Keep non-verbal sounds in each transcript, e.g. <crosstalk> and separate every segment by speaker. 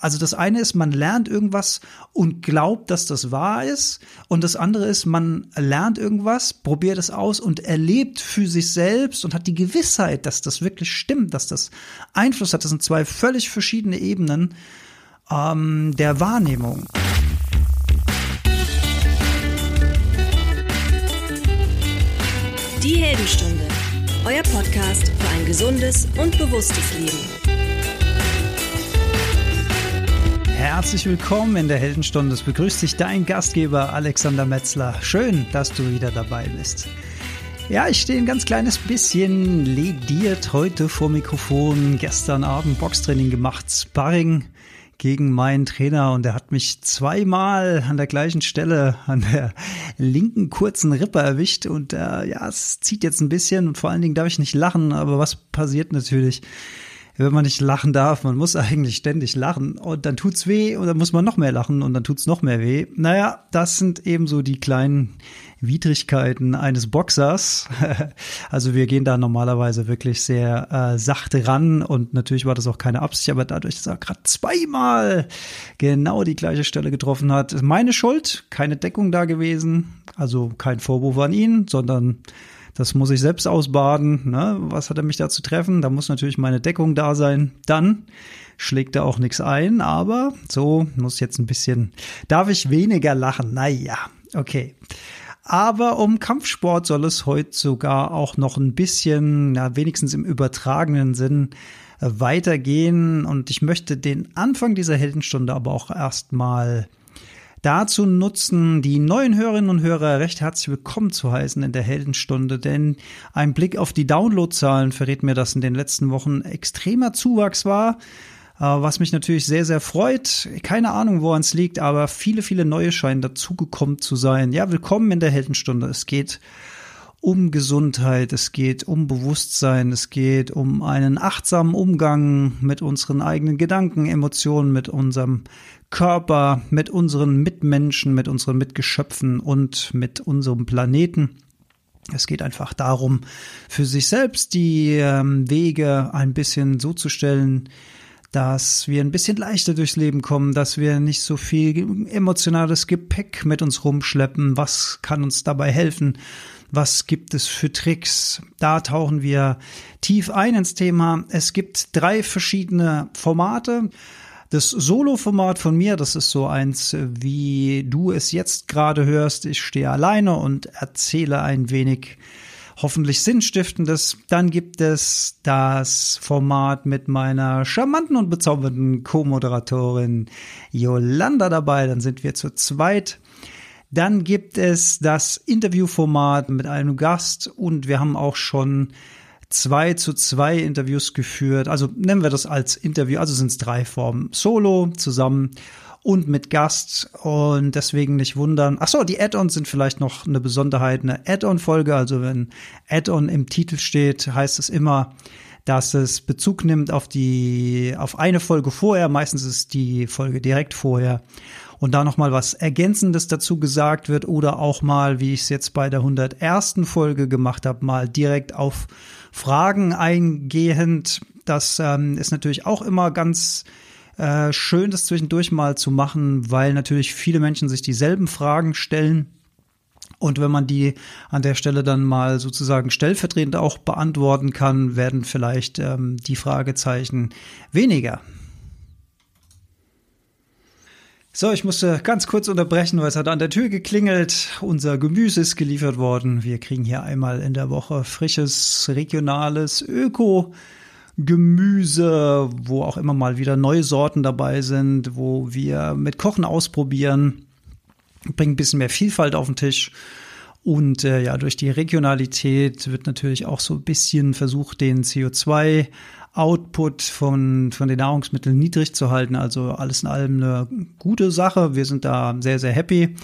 Speaker 1: Also das eine ist, man lernt irgendwas und glaubt, dass das wahr ist. Und das andere ist, man lernt irgendwas, probiert es aus und erlebt für sich selbst und hat die Gewissheit, dass das wirklich stimmt, dass das Einfluss hat. Das sind zwei völlig verschiedene Ebenen ähm, der Wahrnehmung.
Speaker 2: Die Heldenstunde, euer Podcast für ein gesundes und bewusstes Leben.
Speaker 1: Herzlich willkommen in der Heldenstunde. Es begrüßt dich dein Gastgeber Alexander Metzler. Schön, dass du wieder dabei bist. Ja, ich stehe ein ganz kleines bisschen lediert heute vor Mikrofon. Gestern Abend Boxtraining gemacht, Sparring gegen meinen Trainer und er hat mich zweimal an der gleichen Stelle an der linken kurzen Rippe erwischt und äh, ja, es zieht jetzt ein bisschen und vor allen Dingen darf ich nicht lachen, aber was passiert natürlich? Wenn man nicht lachen darf, man muss <laughs> eigentlich ständig lachen und dann tut's weh und dann muss man noch mehr lachen und dann tut's noch mehr weh. Naja, das sind eben so die kleinen Widrigkeiten eines Boxers. <laughs> also wir gehen da normalerweise wirklich sehr äh, sachte ran und natürlich war das auch keine Absicht, aber dadurch, dass er gerade zweimal genau die gleiche Stelle getroffen hat, ist meine Schuld, keine Deckung da gewesen, also kein Vorwurf an ihn, sondern das muss ich selbst ausbaden. Ne? Was hat er mich da zu treffen? Da muss natürlich meine Deckung da sein. Dann schlägt er auch nichts ein, aber so muss jetzt ein bisschen, darf ich weniger lachen? Naja, okay. Aber um Kampfsport soll es heute sogar auch noch ein bisschen, ja, wenigstens im übertragenen Sinn, äh, weitergehen. Und ich möchte den Anfang dieser Heldenstunde aber auch erstmal dazu nutzen, die neuen Hörerinnen und Hörer recht herzlich willkommen zu heißen in der Heldenstunde, denn ein Blick auf die Downloadzahlen verrät mir, dass in den letzten Wochen extremer Zuwachs war, äh, was mich natürlich sehr, sehr freut. Keine Ahnung, woran es liegt, aber viele, viele neue scheinen dazugekommen zu sein. Ja, willkommen in der Heldenstunde. Es geht um Gesundheit, es geht um Bewusstsein, es geht um einen achtsamen Umgang mit unseren eigenen Gedanken, Emotionen, mit unserem Körper, mit unseren Mitmenschen, mit unseren Mitgeschöpfen und mit unserem Planeten. Es geht einfach darum, für sich selbst die ähm, Wege ein bisschen so zu stellen, dass wir ein bisschen leichter durchs Leben kommen, dass wir nicht so viel emotionales Gepäck mit uns rumschleppen. Was kann uns dabei helfen? Was gibt es für Tricks? Da tauchen wir tief ein ins Thema. Es gibt drei verschiedene Formate. Das Solo-Format von mir, das ist so eins, wie du es jetzt gerade hörst. Ich stehe alleine und erzähle ein wenig hoffentlich Sinnstiftendes. Dann gibt es das Format mit meiner charmanten und bezaubernden Co-Moderatorin Yolanda dabei. Dann sind wir zu zweit. Dann gibt es das Interviewformat mit einem Gast und wir haben auch schon zwei zu zwei Interviews geführt. Also nennen wir das als Interview. Also sind es drei Formen. Solo zusammen und mit Gast und deswegen nicht wundern. Ach so, die Add-ons sind vielleicht noch eine Besonderheit, eine Add-on-Folge. Also wenn Add-on im Titel steht, heißt es immer, dass es Bezug nimmt auf die, auf eine Folge vorher. Meistens ist die Folge direkt vorher und da nochmal was Ergänzendes dazu gesagt wird oder auch mal, wie ich es jetzt bei der 101. Folge gemacht habe, mal direkt auf Fragen eingehend. Das ähm, ist natürlich auch immer ganz äh, schön, das zwischendurch mal zu machen, weil natürlich viele Menschen sich dieselben Fragen stellen. Und wenn man die an der Stelle dann mal sozusagen stellvertretend auch beantworten kann, werden vielleicht ähm, die Fragezeichen weniger. So, ich musste ganz kurz unterbrechen, weil es hat an der Tür geklingelt. Unser Gemüse ist geliefert worden. Wir kriegen hier einmal in der Woche frisches, regionales Öko. Gemüse, wo auch immer mal wieder neue Sorten dabei sind, wo wir mit Kochen ausprobieren, bringen ein bisschen mehr Vielfalt auf den Tisch. Und äh, ja, durch die Regionalität wird natürlich auch so ein bisschen versucht, den CO2 Output von, von den Nahrungsmitteln niedrig zu halten. Also alles in allem eine gute Sache. Wir sind da sehr, sehr happy.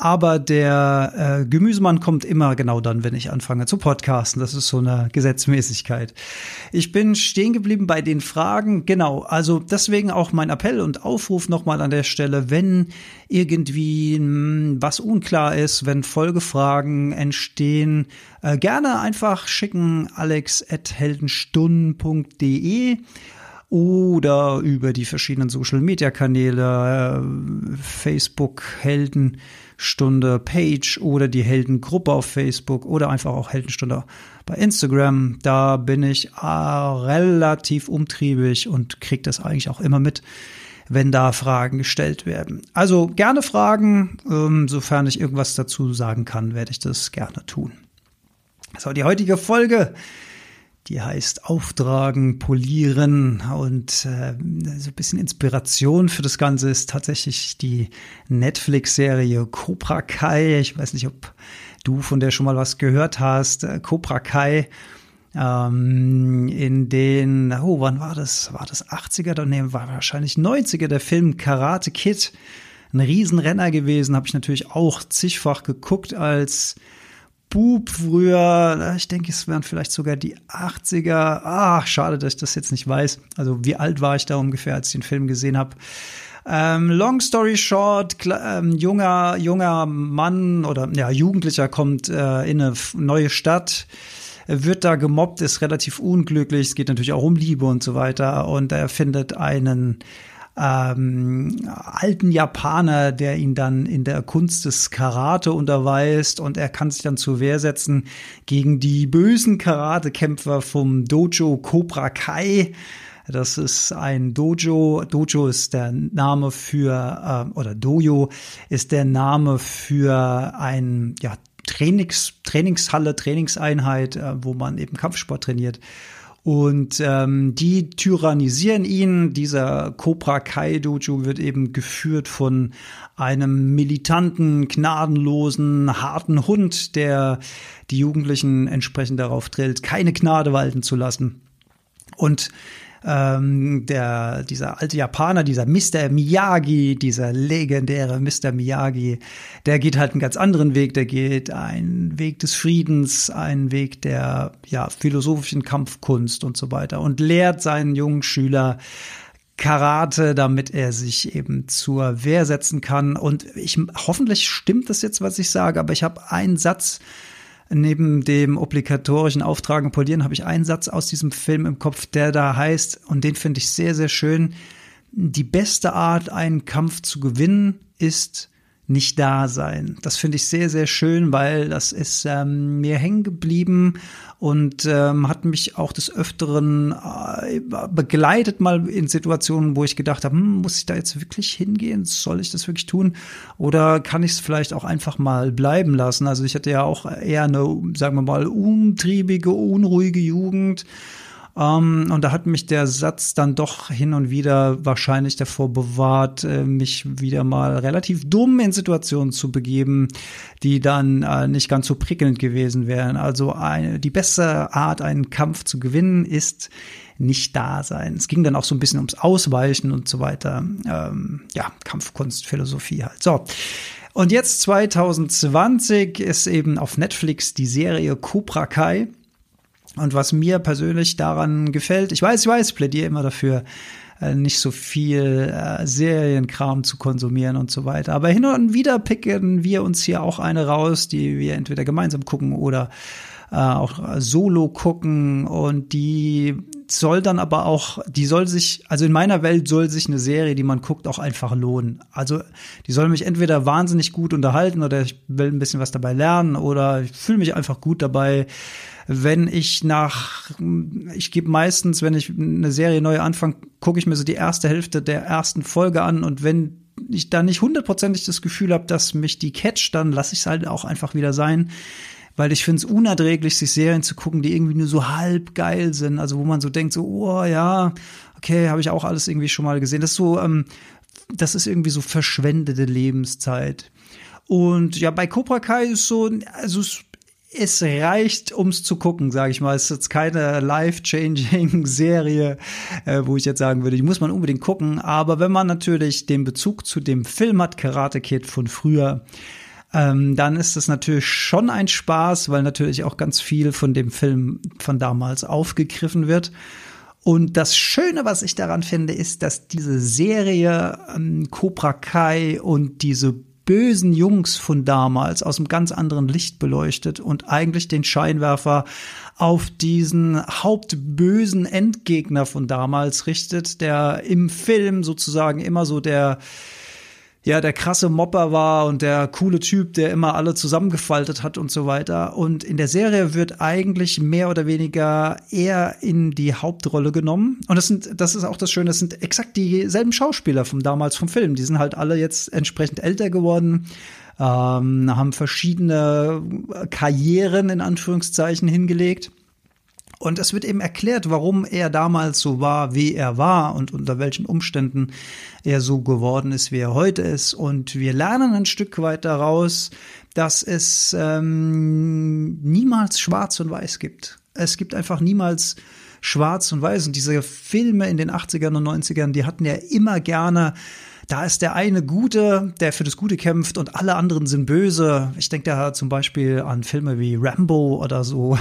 Speaker 1: Aber der äh, Gemüsemann kommt immer genau dann, wenn ich anfange zu podcasten. Das ist so eine Gesetzmäßigkeit. Ich bin stehen geblieben bei den Fragen. Genau, also deswegen auch mein Appell und Aufruf nochmal an der Stelle, wenn irgendwie mh, hm, was unklar ist, wenn Folgefragen entstehen, äh, gerne einfach schicken alex.heldenstunden.de oder über die verschiedenen Social-Media-Kanäle, äh, Facebook Heldenstunde Page oder die Heldengruppe auf Facebook oder einfach auch Heldenstunde bei Instagram. Da bin ich äh, relativ umtriebig und kriege das eigentlich auch immer mit, wenn da Fragen gestellt werden. Also gerne Fragen, ähm, sofern ich irgendwas dazu sagen kann, werde ich das gerne tun. So, die heutige Folge die heißt Auftragen, Polieren und äh, so ein bisschen Inspiration für das Ganze ist tatsächlich die Netflix-Serie Cobra Kai. Ich weiß nicht, ob du von der schon mal was gehört hast. Äh, Cobra Kai ähm, in den, oh, wann war das? War das 80er? Nee, war wahrscheinlich 90er, der Film Karate Kid. Ein Riesenrenner gewesen, habe ich natürlich auch zigfach geguckt als Bub früher, ich denke, es wären vielleicht sogar die 80er. Ach, schade, dass ich das jetzt nicht weiß. Also wie alt war ich da ungefähr, als ich den Film gesehen habe? Ähm, long story short, ähm, junger, junger Mann oder ja, Jugendlicher kommt äh, in eine neue Stadt, wird da gemobbt, ist relativ unglücklich. Es geht natürlich auch um Liebe und so weiter. Und er findet einen ähm, alten Japaner, der ihn dann in der Kunst des Karate unterweist und er kann sich dann zur Wehr setzen gegen die bösen Karatekämpfer vom Dojo Cobra Kai. Das ist ein Dojo. Dojo ist der Name für, äh, oder Dojo ist der Name für ein, ja, Trainings, Trainingshalle, Trainingseinheit, äh, wo man eben Kampfsport trainiert. Und ähm, die tyrannisieren ihn. Dieser Cobra Kai Dojo wird eben geführt von einem militanten, gnadenlosen, harten Hund, der die Jugendlichen entsprechend darauf drillt, keine Gnade walten zu lassen. Und ähm, der, dieser alte Japaner, dieser Mr. Miyagi, dieser legendäre Mr. Miyagi, der geht halt einen ganz anderen Weg. Der geht einen Weg des Friedens, einen Weg der ja, philosophischen Kampfkunst und so weiter und lehrt seinen jungen Schüler Karate, damit er sich eben zur Wehr setzen kann. Und ich hoffentlich stimmt das jetzt, was ich sage, aber ich habe einen Satz neben dem obligatorischen Auftragen polieren habe ich einen Satz aus diesem Film im Kopf, der da heißt, und den finde ich sehr, sehr schön, die beste Art, einen Kampf zu gewinnen, ist nicht da sein. Das finde ich sehr, sehr schön, weil das ist ähm, mir hängen geblieben und ähm, hat mich auch des Öfteren äh, begleitet mal in Situationen, wo ich gedacht habe, hm, muss ich da jetzt wirklich hingehen? Soll ich das wirklich tun? Oder kann ich es vielleicht auch einfach mal bleiben lassen? Also ich hatte ja auch eher eine, sagen wir mal, umtriebige, unruhige Jugend um, ähm, und da hat mich der Satz dann doch hin und wieder wahrscheinlich davor bewahrt, äh, mich wieder mal relativ dumm in Situationen zu begeben, die dann äh, nicht ganz so prickelnd gewesen wären. Also eine, die beste Art, einen Kampf zu gewinnen, ist nicht da sein. Es ging dann auch so ein bisschen ums Ausweichen und so weiter. Ähm, ja, Kampfkunst, Philosophie halt. So. Und jetzt 2020 ist eben auf Netflix die Serie Cobra Kai. Und was mir persönlich daran gefällt, ich weiß, ich weiß, ich plädiere immer dafür, äh, nicht so viel äh, Serienkram zu konsumieren und so weiter. Aber hin und wieder picken wir uns hier auch eine raus, die wir entweder gemeinsam gucken oder äh, auch solo gucken und die soll dann aber auch, die soll sich, also in meiner Welt soll sich eine Serie, die man guckt, auch einfach lohnen. Also die soll mich entweder wahnsinnig gut unterhalten oder ich will ein bisschen was dabei lernen oder ich fühle mich einfach gut dabei wenn ich nach, ich gebe meistens, wenn ich eine Serie neu anfange, gucke ich mir so die erste Hälfte der ersten Folge an und wenn ich da nicht hundertprozentig das Gefühl habe, dass mich die catcht, dann lasse ich es halt auch einfach wieder sein. Weil ich finde es unerträglich, sich Serien zu gucken, die irgendwie nur so halb geil sind. Also wo man so denkt, so, oh ja, okay, habe ich auch alles irgendwie schon mal gesehen. Das ist so, ähm, das ist irgendwie so verschwendete Lebenszeit. Und ja, bei Cobra Kai ist so, also es reicht, ums zu gucken, sage ich mal. Es ist jetzt keine life-changing <laughs> Serie, äh, wo ich jetzt sagen würde, die muss man unbedingt gucken. Aber wenn man natürlich den Bezug zu dem Film hat, Karate Kid von früher, ähm, dann ist es natürlich schon ein Spaß, weil natürlich auch ganz viel von dem Film von damals aufgegriffen wird. Und das Schöne, was ich daran finde, ist, dass diese Serie ähm, Cobra Kai und diese bösen Jungs von damals aus einem ganz anderen Licht beleuchtet und eigentlich den Scheinwerfer auf diesen hauptbösen Endgegner von damals richtet, der im Film sozusagen immer so der ja, der krasse Mopper war und der coole Typ, der immer alle zusammengefaltet hat und so weiter. Und in der Serie wird eigentlich mehr oder weniger eher in die Hauptrolle genommen. Und das sind, das ist auch das Schöne, das sind exakt dieselben Schauspieler vom damals vom Film. Die sind halt alle jetzt entsprechend älter geworden, ähm, haben verschiedene Karrieren in Anführungszeichen hingelegt. Und es wird eben erklärt, warum er damals so war, wie er war und unter welchen Umständen er so geworden ist, wie er heute ist. Und wir lernen ein Stück weit daraus, dass es ähm, niemals Schwarz und Weiß gibt. Es gibt einfach niemals Schwarz und Weiß. Und diese Filme in den 80ern und 90ern, die hatten ja immer gerne da ist der eine Gute, der für das Gute kämpft und alle anderen sind böse. Ich denke da zum Beispiel an Filme wie Rambo oder so.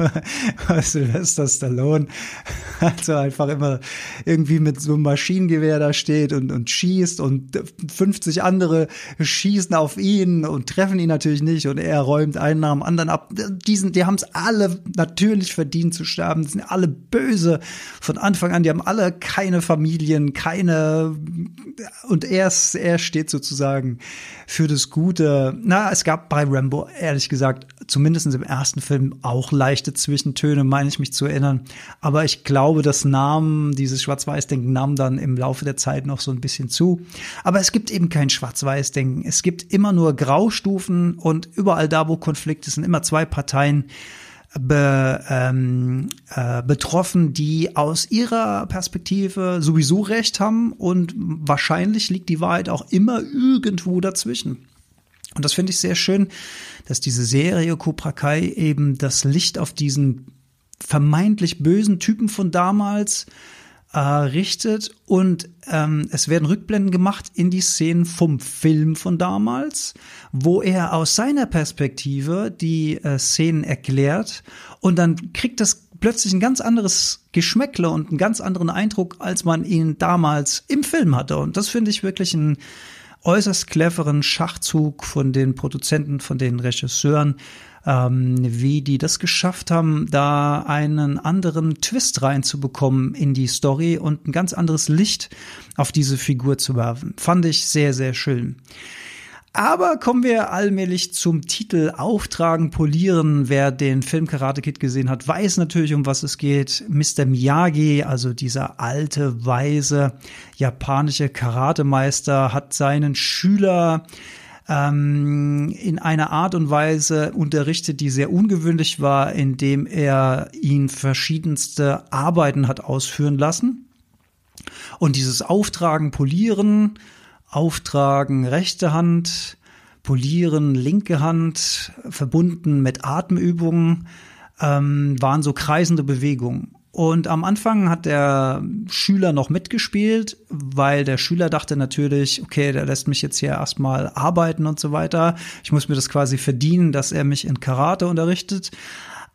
Speaker 1: <laughs> Sylvester Stallone <laughs> also einfach immer irgendwie mit so einem Maschinengewehr da steht und, und schießt und 50 andere schießen auf ihn und treffen ihn natürlich nicht und er räumt einen nach dem anderen ab. Diesen, die haben es alle natürlich verdient zu sterben. Die sind alle böse von Anfang an. Die haben alle keine Familien, keine und er, er steht sozusagen für das Gute. Na, es gab bei Rambo, ehrlich gesagt, zumindest im ersten Film auch leichte Zwischentöne, meine ich mich zu erinnern. Aber ich glaube, das nahm, dieses Schwarz-Weiß-Denken nahm dann im Laufe der Zeit noch so ein bisschen zu. Aber es gibt eben kein Schwarz-Weiß-Denken. Es gibt immer nur Graustufen und überall da, wo Konflikte sind, immer zwei Parteien be, ähm, äh, betroffen, die aus ihrer Perspektive sowieso recht haben und wahrscheinlich liegt die Wahrheit auch immer irgendwo dazwischen. Und das finde ich sehr schön, dass diese Serie Cobra Kai eben das Licht auf diesen vermeintlich bösen Typen von damals äh, richtet und ähm, es werden Rückblenden gemacht in die Szenen vom Film von damals, wo er aus seiner Perspektive die äh, Szenen erklärt und dann kriegt das plötzlich ein ganz anderes Geschmäckle und einen ganz anderen Eindruck, als man ihn damals im Film hatte. Und das finde ich wirklich ein äußerst cleveren Schachzug von den Produzenten, von den Regisseuren, ähm, wie die das geschafft haben, da einen anderen Twist reinzubekommen in die Story und ein ganz anderes Licht auf diese Figur zu werfen. Fand ich sehr, sehr schön. Aber kommen wir allmählich zum Titel Auftragen, Polieren. Wer den Film Karate Kid gesehen hat, weiß natürlich, um was es geht. Mr. Miyagi, also dieser alte, weise japanische Karatemeister, hat seinen Schüler ähm, in einer Art und Weise unterrichtet, die sehr ungewöhnlich war, indem er ihn verschiedenste Arbeiten hat ausführen lassen. Und dieses Auftragen, Polieren, Auftragen rechte Hand, Polieren linke Hand, verbunden mit Atemübungen, ähm, waren so kreisende Bewegungen. Und am Anfang hat der Schüler noch mitgespielt, weil der Schüler dachte natürlich, okay, der lässt mich jetzt hier erstmal arbeiten und so weiter. Ich muss mir das quasi verdienen, dass er mich in Karate unterrichtet.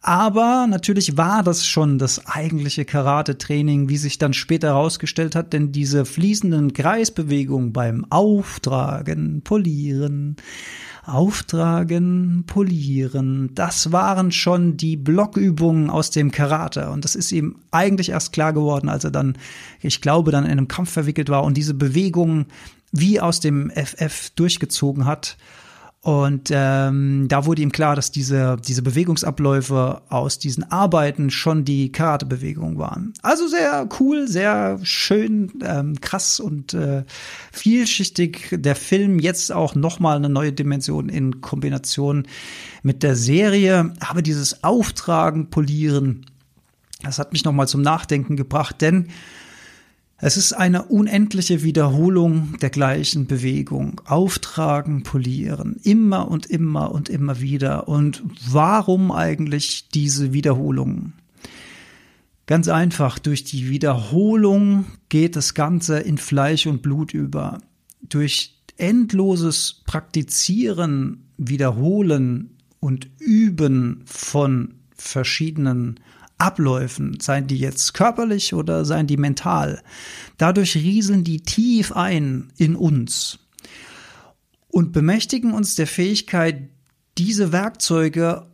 Speaker 1: Aber natürlich war das schon das eigentliche Karate-Training, wie sich dann später herausgestellt hat, denn diese fließenden Kreisbewegungen beim Auftragen, Polieren, Auftragen, Polieren, das waren schon die Blockübungen aus dem Karate. Und das ist ihm eigentlich erst klar geworden, als er dann, ich glaube, dann in einem Kampf verwickelt war und diese Bewegungen wie aus dem FF durchgezogen hat. Und ähm, da wurde ihm klar, dass diese, diese Bewegungsabläufe aus diesen Arbeiten schon die Karatebewegung waren. Also sehr cool, sehr schön, ähm, krass und äh, vielschichtig. Der Film jetzt auch nochmal eine neue Dimension in Kombination mit der Serie. Aber dieses Auftragen, Polieren, das hat mich nochmal zum Nachdenken gebracht, denn es ist eine unendliche Wiederholung der gleichen Bewegung. Auftragen, polieren. Immer und immer und immer wieder. Und warum eigentlich diese Wiederholung? Ganz einfach, durch die Wiederholung geht das Ganze in Fleisch und Blut über. Durch endloses Praktizieren, Wiederholen und Üben von verschiedenen Abläufen, seien die jetzt körperlich oder seien die mental. Dadurch rieseln die tief ein in uns. und bemächtigen uns der Fähigkeit, diese Werkzeuge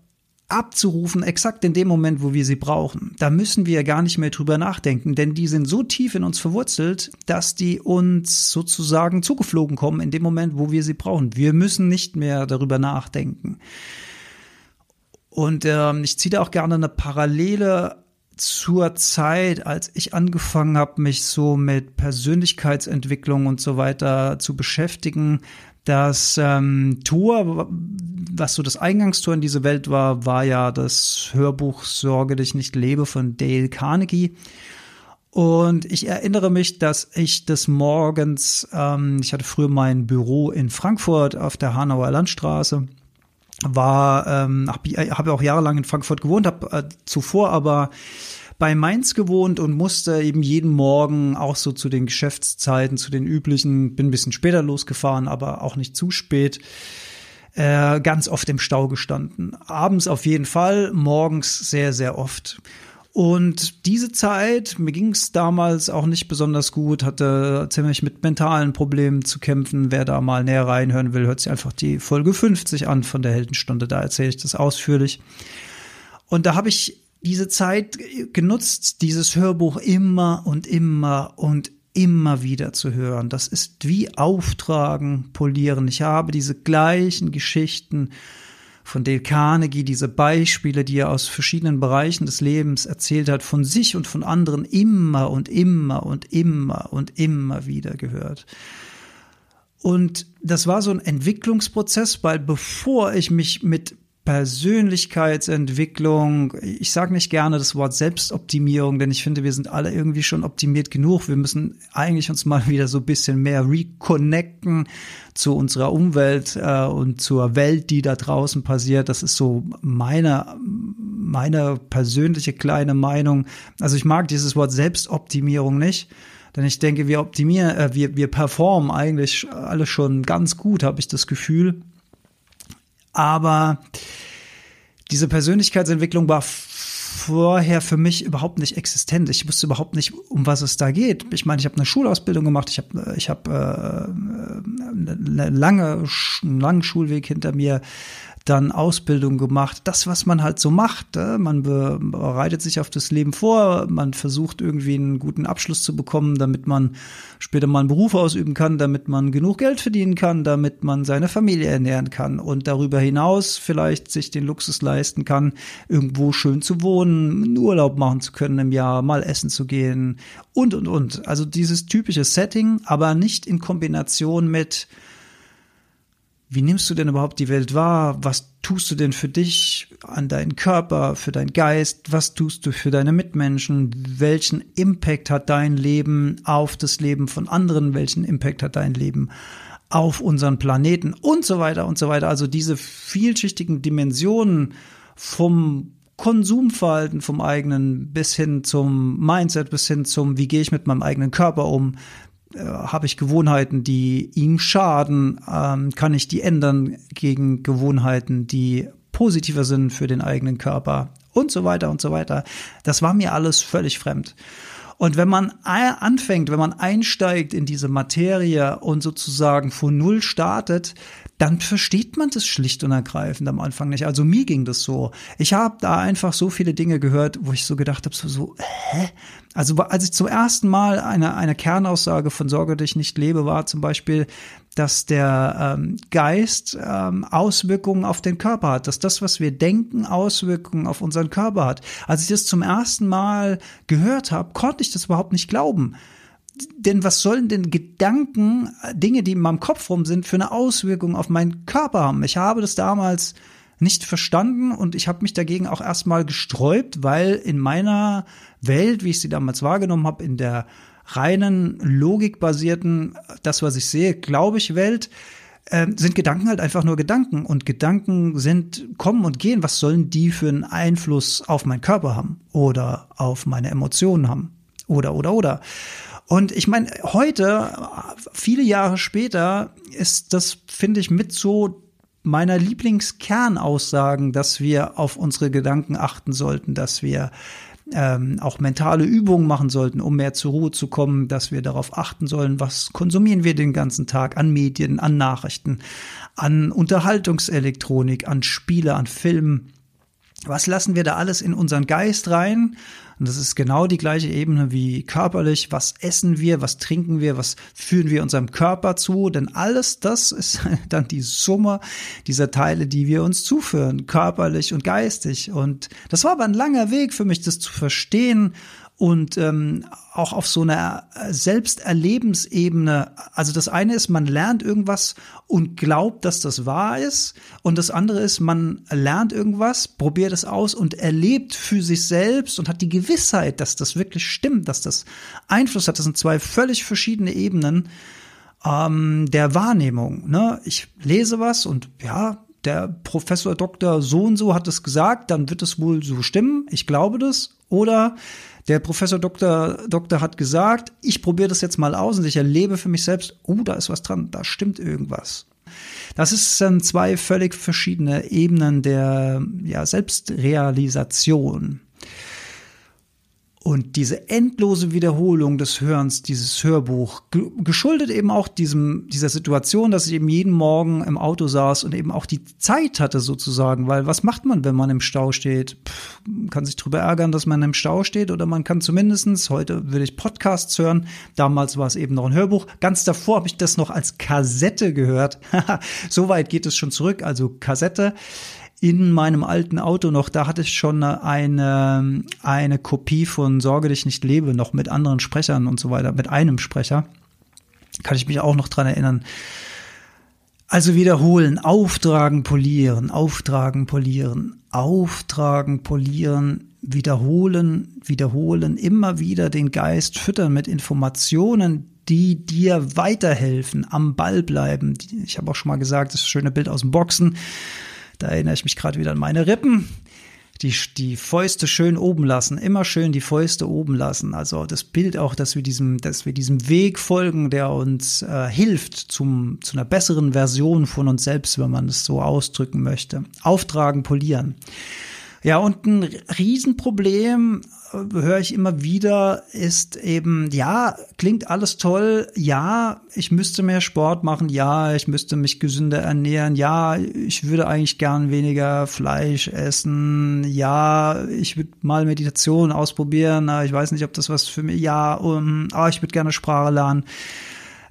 Speaker 1: abzurufen, exakt in dem Moment, wo wir sie brauchen. Da müssen wir gar nicht mehr drüber nachdenken, denn die sind so tief in uns verwurzelt, dass die uns sozusagen zugeflogen kommen in dem Moment, wo wir sie brauchen. Wir müssen nicht mehr darüber nachdenken. Und ähm, ich ziehe da auch gerne eine Parallele zur Zeit, als ich angefangen habe, mich so mit Persönlichkeitsentwicklung und so weiter zu beschäftigen. Das ähm, Tor, was so das Eingangstor in diese Welt war, war ja das Hörbuch Sorge dich nicht lebe von Dale Carnegie. Und ich erinnere mich, dass ich des Morgens, ähm, ich hatte früher mein Büro in Frankfurt auf der Hanauer Landstraße, war, ähm, habe auch jahrelang in Frankfurt gewohnt, habe äh, zuvor aber bei Mainz gewohnt und musste eben jeden Morgen auch so zu den Geschäftszeiten, zu den üblichen, bin ein bisschen später losgefahren, aber auch nicht zu spät, äh, ganz oft im Stau gestanden. Abends auf jeden Fall, morgens sehr, sehr oft. Und diese Zeit, mir ging es damals auch nicht besonders gut, hatte ziemlich mit mentalen Problemen zu kämpfen. Wer da mal näher reinhören will, hört sich einfach die Folge 50 an von der Heldenstunde, da erzähle ich das ausführlich. Und da habe ich diese Zeit genutzt, dieses Hörbuch immer und immer und immer wieder zu hören. Das ist wie Auftragen, Polieren. Ich habe diese gleichen Geschichten von Dale Carnegie, diese Beispiele, die er aus verschiedenen Bereichen des Lebens erzählt hat, von sich und von anderen immer und immer und immer und immer wieder gehört. Und das war so ein Entwicklungsprozess, weil bevor ich mich mit Persönlichkeitsentwicklung. Ich sage nicht gerne das Wort Selbstoptimierung, denn ich finde, wir sind alle irgendwie schon optimiert genug. Wir müssen eigentlich uns mal wieder so ein bisschen mehr reconnecten zu unserer Umwelt äh, und zur Welt, die da draußen passiert. Das ist so meine, meine persönliche kleine Meinung. Also ich mag dieses Wort Selbstoptimierung nicht. Denn ich denke, wir optimieren, äh, wir, wir performen eigentlich alle schon ganz gut, habe ich das Gefühl. Aber diese Persönlichkeitsentwicklung war vorher für mich überhaupt nicht existent. Ich wusste überhaupt nicht, um was es da geht. Ich meine, ich habe eine Schulausbildung gemacht, ich habe ich hab, äh, eine lange, einen langen Schulweg hinter mir dann Ausbildung gemacht. Das, was man halt so macht. Äh, man bereitet sich auf das Leben vor, man versucht irgendwie einen guten Abschluss zu bekommen, damit man später mal einen Beruf ausüben kann, damit man genug Geld verdienen kann, damit man seine Familie ernähren kann und darüber hinaus vielleicht sich den Luxus leisten kann, irgendwo schön zu wohnen, einen Urlaub machen zu können im Jahr, mal essen zu gehen und, und, und. Also dieses typische Setting, aber nicht in Kombination mit wie nimmst du denn überhaupt die Welt wahr? Was tust du denn für dich, an deinen Körper, für deinen Geist? Was tust du für deine Mitmenschen? Welchen Impact hat dein Leben auf das Leben von anderen? Welchen Impact hat dein Leben auf unseren Planeten? Und so weiter und so weiter. Also diese vielschichtigen Dimensionen vom Konsumverhalten vom eigenen bis hin zum Mindset, bis hin zum, wie gehe ich mit meinem eigenen Körper um, äh, habe ich Gewohnheiten, die ihm schaden, ähm, kann ich die ändern gegen Gewohnheiten, die positiver sind für den eigenen Körper und so weiter und so weiter. Das war mir alles völlig fremd. Und wenn man anfängt, wenn man einsteigt in diese Materie und sozusagen von Null startet, dann versteht man das schlicht und ergreifend am Anfang nicht. Also mir ging das so. Ich habe da einfach so viele Dinge gehört, wo ich so gedacht habe, so, so hä? Also als ich zum ersten Mal eine, eine Kernaussage von Sorge dich nicht lebe, war zum Beispiel, dass der ähm, Geist ähm, Auswirkungen auf den Körper hat, dass das, was wir denken, Auswirkungen auf unseren Körper hat. Als ich das zum ersten Mal gehört habe, konnte ich das überhaupt nicht glauben. Denn was sollen denn Gedanken, Dinge, die in meinem Kopf rum sind, für eine Auswirkung auf meinen Körper haben? Ich habe das damals nicht verstanden und ich habe mich dagegen auch erstmal gesträubt, weil in meiner Welt, wie ich sie damals wahrgenommen habe, in der reinen logikbasierten, das was ich sehe, glaube ich Welt, äh, sind Gedanken halt einfach nur Gedanken und Gedanken sind kommen und gehen. Was sollen die für einen Einfluss auf meinen Körper haben oder auf meine Emotionen haben oder oder oder? Und ich meine, heute, viele Jahre später, ist das, finde ich, mit so meiner Lieblingskernaussagen, dass wir auf unsere Gedanken achten sollten, dass wir ähm, auch mentale Übungen machen sollten, um mehr zur Ruhe zu kommen, dass wir darauf achten sollen, was konsumieren wir den ganzen Tag an Medien, an Nachrichten, an Unterhaltungselektronik, an Spiele, an Filmen. Was lassen wir da alles in unseren Geist rein? Und das ist genau die gleiche Ebene wie körperlich. Was essen wir? Was trinken wir? Was führen wir unserem Körper zu? Denn alles das ist <laughs> dann die Summe dieser Teile, die wir uns zuführen, körperlich und geistig. Und das war aber ein langer Weg für mich, das zu verstehen und ähm, auch auf so einer Selbsterlebensebene. Also das eine ist, man lernt irgendwas und glaubt, dass das wahr ist. Und das andere ist, man lernt irgendwas, probiert es aus und erlebt für sich selbst und hat die Gewissheit, dass das wirklich stimmt, dass das Einfluss hat. Das sind zwei völlig verschiedene Ebenen ähm, der Wahrnehmung. Ne? Ich lese was und ja, der Professor Dr. so und so hat es gesagt, dann wird es wohl so stimmen. Ich glaube das. Oder der Professor Doktor, Doktor hat gesagt, ich probiere das jetzt mal aus und ich erlebe für mich selbst, oh, da ist was dran, da stimmt irgendwas. Das ist ähm, zwei völlig verschiedene Ebenen der ja, Selbstrealisation. Und diese endlose Wiederholung des Hörens, dieses Hörbuch, geschuldet eben auch diesem, dieser Situation, dass ich eben jeden Morgen im Auto saß und eben auch die Zeit hatte sozusagen, weil was macht man, wenn man im Stau steht? Pff, kann sich darüber ärgern, dass man im Stau steht oder man kann zumindestens heute will ich Podcasts hören, damals war es eben noch ein Hörbuch, ganz davor habe ich das noch als Kassette gehört. <laughs> so weit geht es schon zurück, also Kassette in meinem alten Auto noch, da hatte ich schon eine, eine Kopie von Sorge dich nicht lebe, noch mit anderen Sprechern und so weiter, mit einem Sprecher. Kann ich mich auch noch dran erinnern. Also wiederholen, auftragen, polieren, auftragen, polieren, auftragen, polieren, wiederholen, wiederholen, immer wieder den Geist füttern mit Informationen, die dir weiterhelfen, am Ball bleiben. Ich habe auch schon mal gesagt, das schöne Bild aus dem Boxen. Da erinnere ich mich gerade wieder an meine Rippen. Die, die Fäuste schön oben lassen, immer schön die Fäuste oben lassen. Also das Bild auch, dass wir diesem, dass wir diesem Weg folgen, der uns äh, hilft zum, zu einer besseren Version von uns selbst, wenn man es so ausdrücken möchte. Auftragen, polieren. Ja, und ein Riesenproblem höre ich immer wieder, ist eben, ja, klingt alles toll, ja, ich müsste mehr Sport machen, ja, ich müsste mich gesünder ernähren, ja, ich würde eigentlich gern weniger Fleisch essen, ja, ich würde mal Meditation ausprobieren, ich weiß nicht, ob das was für mich, ja, um, aber ich würde gerne Sprache lernen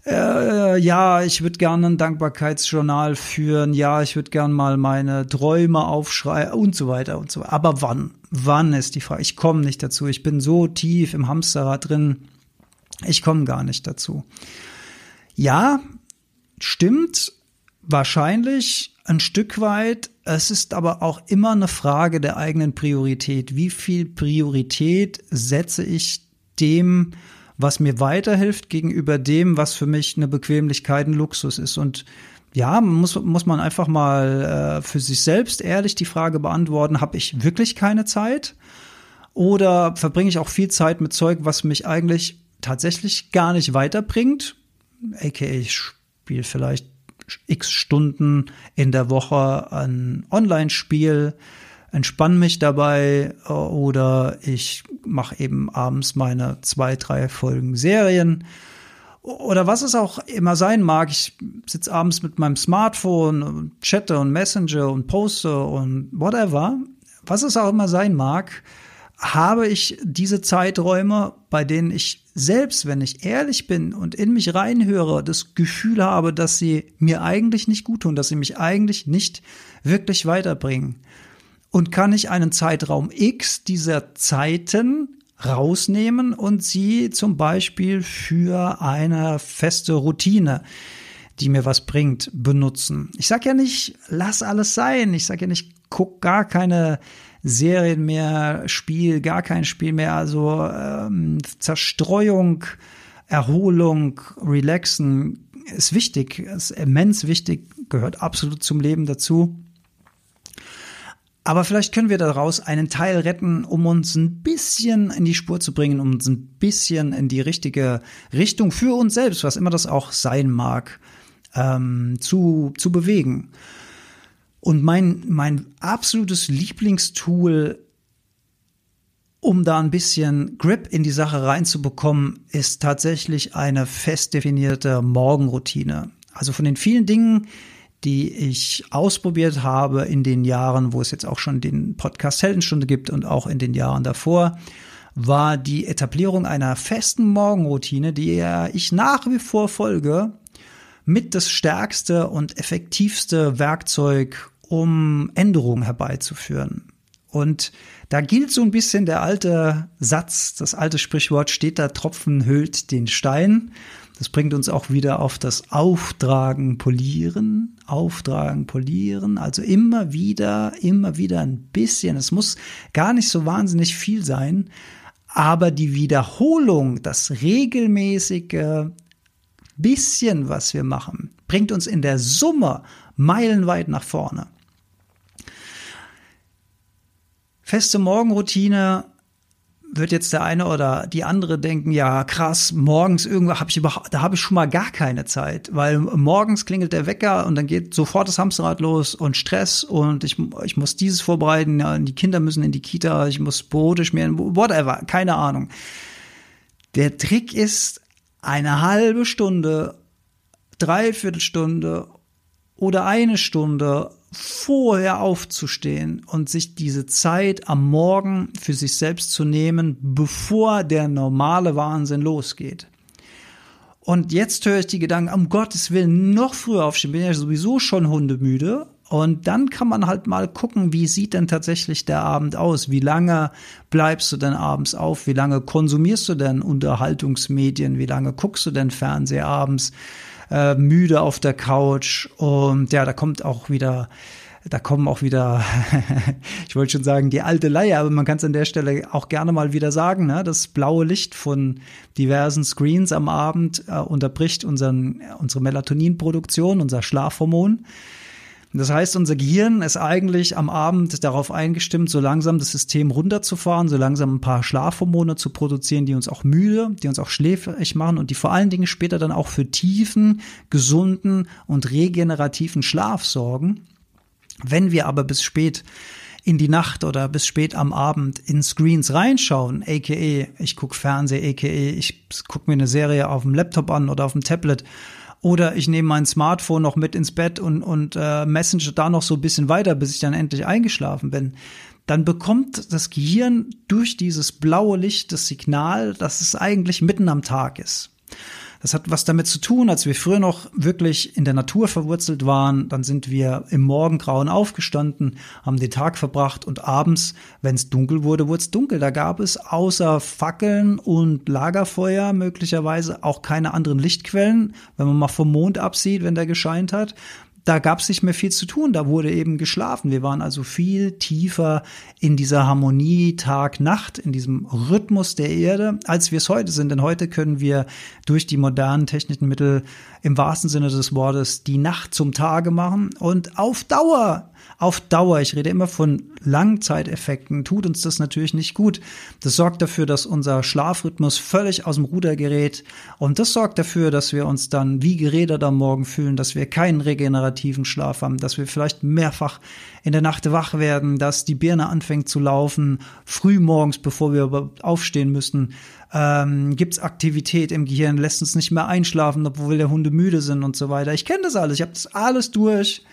Speaker 1: äh, ja, ich würde gerne ein Dankbarkeitsjournal führen, ja, ich würde gerne mal meine Träume aufschreiben und so weiter und so weiter. Aber wann? Wann ist die Frage? Ich komme nicht dazu. Ich bin so tief im Hamsterrad drin, ich komme gar nicht dazu. Ja, stimmt, wahrscheinlich ein Stück weit. Es ist aber auch immer eine Frage der eigenen Priorität. Wie viel Priorität setze ich dem, was mir weiterhilft gegenüber dem, was für mich eine Bequemlichkeit, ein Luxus ist. Und ja, muss, muss man einfach mal äh, für sich selbst ehrlich die Frage beantworten, habe ich wirklich keine Zeit? Oder verbringe ich auch viel Zeit mit Zeug, was mich eigentlich tatsächlich gar nicht weiterbringt? AKA, ich spiele vielleicht x Stunden in der Woche ein Online-Spiel, entspanne mich dabei äh, oder ich mache eben abends meine zwei, drei Folgen Serien oder was es auch immer sein mag. Ich sitze abends mit meinem Smartphone und chatte und Messenger und poste und whatever. Was es auch immer sein mag, habe ich diese Zeiträume, bei denen ich selbst, wenn ich ehrlich bin und in mich reinhöre, das Gefühl habe, dass sie mir eigentlich nicht gut tun, dass sie mich eigentlich nicht wirklich weiterbringen und kann ich einen Zeitraum X dieser Zeiten rausnehmen und sie zum Beispiel für eine feste Routine, die mir was bringt, benutzen. Ich sage ja nicht, lass alles sein. Ich sage ja nicht, guck gar keine Serien mehr, Spiel, gar kein Spiel mehr. Also ähm, Zerstreuung, Erholung, Relaxen ist wichtig, ist immens wichtig, gehört absolut zum Leben dazu. Aber vielleicht können wir daraus einen Teil retten, um uns ein bisschen in die Spur zu bringen, um uns ein bisschen in die richtige Richtung für uns selbst, was immer das auch sein mag, ähm, zu, zu bewegen. Und mein, mein absolutes Lieblingstool um da ein bisschen Grip in die Sache reinzubekommen, ist tatsächlich eine fest definierte Morgenroutine. Also von den vielen Dingen, die ich ausprobiert habe in den Jahren, wo es jetzt auch schon den Podcast Heldenstunde gibt und auch in den Jahren davor, war die Etablierung einer festen Morgenroutine, die ich nach wie vor folge, mit das stärkste und effektivste Werkzeug, um Änderungen herbeizuführen. Und da gilt so ein bisschen der alte Satz, das alte Sprichwort, steht da Tropfen hüllt den Stein. Das bringt uns auch wieder auf das Auftragen, Polieren, Auftragen, Polieren. Also immer wieder, immer wieder ein bisschen. Es muss gar nicht so wahnsinnig viel sein, aber die Wiederholung, das regelmäßige bisschen, was wir machen, bringt uns in der Summe meilenweit nach vorne. Feste Morgenroutine wird jetzt der eine oder die andere denken, ja krass, morgens irgendwo habe ich überhaupt, da habe ich schon mal gar keine Zeit, weil morgens klingelt der Wecker und dann geht sofort das Hamsterrad los und Stress und ich, ich muss dieses vorbereiten, ja, die Kinder müssen in die Kita, ich muss Brote schmieren, whatever, keine Ahnung. Der Trick ist eine halbe Stunde, dreiviertel Stunde oder eine Stunde vorher aufzustehen und sich diese Zeit am Morgen für sich selbst zu nehmen, bevor der normale Wahnsinn losgeht. Und jetzt höre ich die Gedanken, um Gottes Willen, noch früher aufstehen, bin ja sowieso schon hundemüde. Und dann kann man halt mal gucken, wie sieht denn tatsächlich der Abend aus? Wie lange bleibst du denn abends auf? Wie lange konsumierst du denn Unterhaltungsmedien? Wie lange guckst du denn Fernseher abends? Äh, müde auf der Couch und ja, da kommt auch wieder da kommen auch wieder, <laughs> ich wollte schon sagen, die alte Leier, aber man kann es an der Stelle auch gerne mal wieder sagen, ne? das blaue Licht von diversen Screens am Abend äh, unterbricht unseren, unsere Melatoninproduktion, unser Schlafhormon. Das heißt, unser Gehirn ist eigentlich am Abend darauf eingestimmt, so langsam das System runterzufahren, so langsam ein paar Schlafhormone zu produzieren, die uns auch müde, die uns auch schläfrig machen und die vor allen Dingen später dann auch für tiefen, gesunden und regenerativen Schlaf sorgen. Wenn wir aber bis spät in die Nacht oder bis spät am Abend in Screens reinschauen, aka ich gucke Fernseh, aka ich gucke mir eine Serie auf dem Laptop an oder auf dem Tablet oder ich nehme mein Smartphone noch mit ins Bett und, und äh, messenger da noch so ein bisschen weiter, bis ich dann endlich eingeschlafen bin. Dann bekommt das Gehirn durch dieses blaue Licht das Signal, dass es eigentlich mitten am Tag ist. Das hat was damit zu tun, als wir früher noch wirklich in der Natur verwurzelt waren, dann sind wir im Morgengrauen aufgestanden, haben den Tag verbracht und abends, wenn es dunkel wurde, wurde es dunkel. Da gab es außer Fackeln und Lagerfeuer möglicherweise auch keine anderen Lichtquellen, wenn man mal vom Mond absieht, wenn der gescheint hat da gab es nicht mehr viel zu tun, da wurde eben geschlafen. Wir waren also viel tiefer in dieser Harmonie Tag-Nacht, in diesem Rhythmus der Erde, als wir es heute sind. Denn heute können wir durch die modernen technischen Mittel im wahrsten Sinne des Wortes die Nacht zum Tage machen und auf Dauer auf Dauer, ich rede immer von Langzeiteffekten, tut uns das natürlich nicht gut. Das sorgt dafür, dass unser Schlafrhythmus völlig aus dem Ruder gerät und das sorgt dafür, dass wir uns dann wie gerädert am Morgen fühlen, dass wir keinen regenerativen Schlaf haben, dass wir vielleicht mehrfach in der Nacht wach werden, dass die Birne anfängt zu laufen, früh morgens, bevor wir aufstehen müssen. Ähm, Gibt es Aktivität im Gehirn, lässt uns nicht mehr einschlafen, obwohl wir Hunde müde sind und so weiter. Ich kenne das alles, ich habe das alles durch.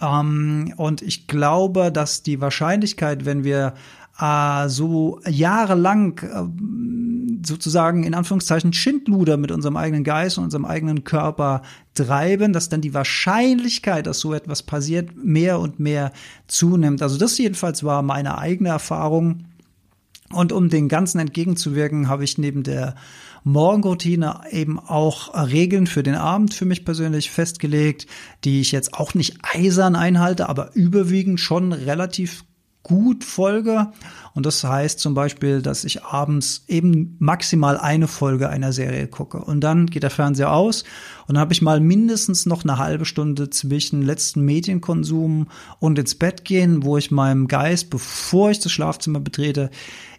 Speaker 1: Ähm, und ich glaube, dass die Wahrscheinlichkeit, wenn wir äh, so jahrelang äh, sozusagen in Anführungszeichen Schindluder mit unserem eigenen Geist und unserem eigenen Körper treiben, dass dann die Wahrscheinlichkeit, dass so etwas passiert, mehr und mehr zunimmt. Also das jedenfalls war meine eigene Erfahrung. Und um den Ganzen entgegenzuwirken, habe ich neben der Morgenroutine eben auch Regeln für den Abend für mich persönlich festgelegt, die ich jetzt auch nicht eisern einhalte, aber überwiegend schon relativ gut folge. Und das heißt zum Beispiel, dass ich abends eben maximal eine Folge einer Serie gucke. Und dann geht der Fernseher aus und dann habe ich mal mindestens noch eine halbe Stunde zwischen letzten Medienkonsum und ins Bett gehen, wo ich meinem Geist, bevor ich das Schlafzimmer betrete,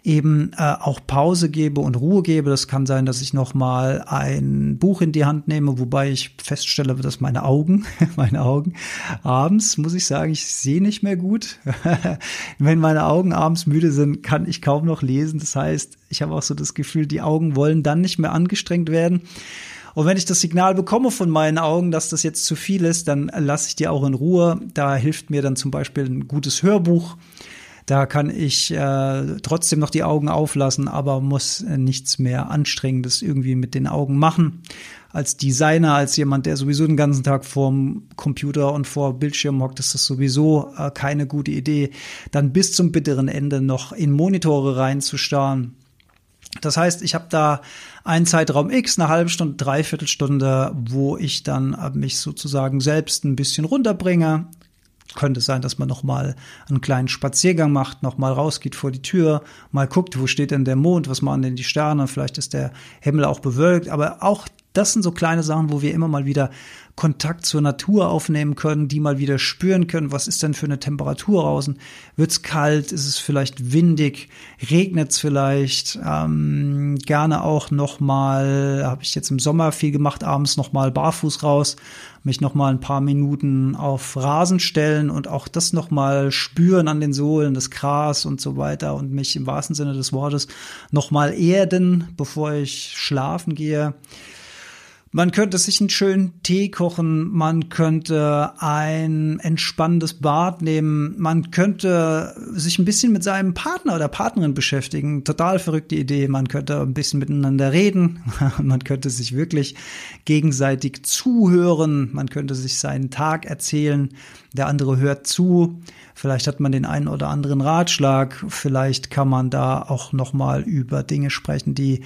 Speaker 1: eben äh, auch Pause gebe und Ruhe gebe. Das kann sein, dass ich noch mal ein Buch in die Hand nehme, wobei ich feststelle, dass meine Augen, <laughs> meine Augen abends, muss ich sagen, ich sehe nicht mehr gut. <laughs> wenn meine Augen abends müde sind, kann ich kaum noch lesen. Das heißt, ich habe auch so das Gefühl, die Augen wollen dann nicht mehr angestrengt werden. Und wenn ich das Signal bekomme von meinen Augen, dass das jetzt zu viel ist, dann lasse ich die auch in Ruhe. Da hilft mir dann zum Beispiel ein gutes Hörbuch. Da kann ich äh, trotzdem noch die Augen auflassen, aber muss äh, nichts mehr Anstrengendes irgendwie mit den Augen machen. Als Designer, als jemand, der sowieso den ganzen Tag vorm Computer und vor Bildschirm hockt, ist das sowieso äh, keine gute Idee, dann bis zum bitteren Ende noch in Monitore reinzustarren. Das heißt, ich habe da einen Zeitraum X, eine halbe Stunde, dreiviertel Stunde, wo ich dann mich sozusagen selbst ein bisschen runterbringe, könnte sein, dass man noch mal einen kleinen Spaziergang macht, noch mal rausgeht vor die Tür, mal guckt, wo steht denn der Mond, was machen denn die Sterne, vielleicht ist der Himmel auch bewölkt, aber auch das sind so kleine Sachen, wo wir immer mal wieder Kontakt zur Natur aufnehmen können, die mal wieder spüren können, was ist denn für eine Temperatur draußen? Wird's kalt? Ist es vielleicht windig? Regnet's vielleicht? Ähm, gerne auch noch mal, habe ich jetzt im Sommer viel gemacht, abends noch mal barfuß raus, mich noch mal ein paar Minuten auf Rasen stellen und auch das noch mal spüren an den Sohlen, das Gras und so weiter und mich im wahrsten Sinne des Wortes noch mal erden, bevor ich schlafen gehe. Man könnte sich einen schönen Tee kochen, man könnte ein entspannendes Bad nehmen, man könnte sich ein bisschen mit seinem Partner oder Partnerin beschäftigen. Total verrückte Idee. Man könnte ein bisschen miteinander reden, <laughs> man könnte sich wirklich gegenseitig zuhören, man könnte sich seinen Tag erzählen, der andere hört zu. Vielleicht hat man den einen oder anderen Ratschlag, vielleicht kann man da auch noch mal über Dinge sprechen, die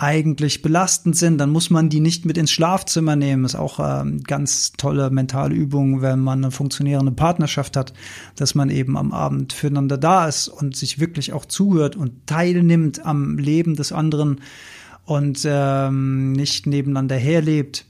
Speaker 1: eigentlich belastend sind, dann muss man die nicht mit ins Schlafzimmer nehmen. Ist auch ähm, ganz tolle mentale Übung, wenn man eine funktionierende Partnerschaft hat, dass man eben am Abend füreinander da ist und sich wirklich auch zuhört und teilnimmt am Leben des anderen und ähm, nicht nebeneinander herlebt.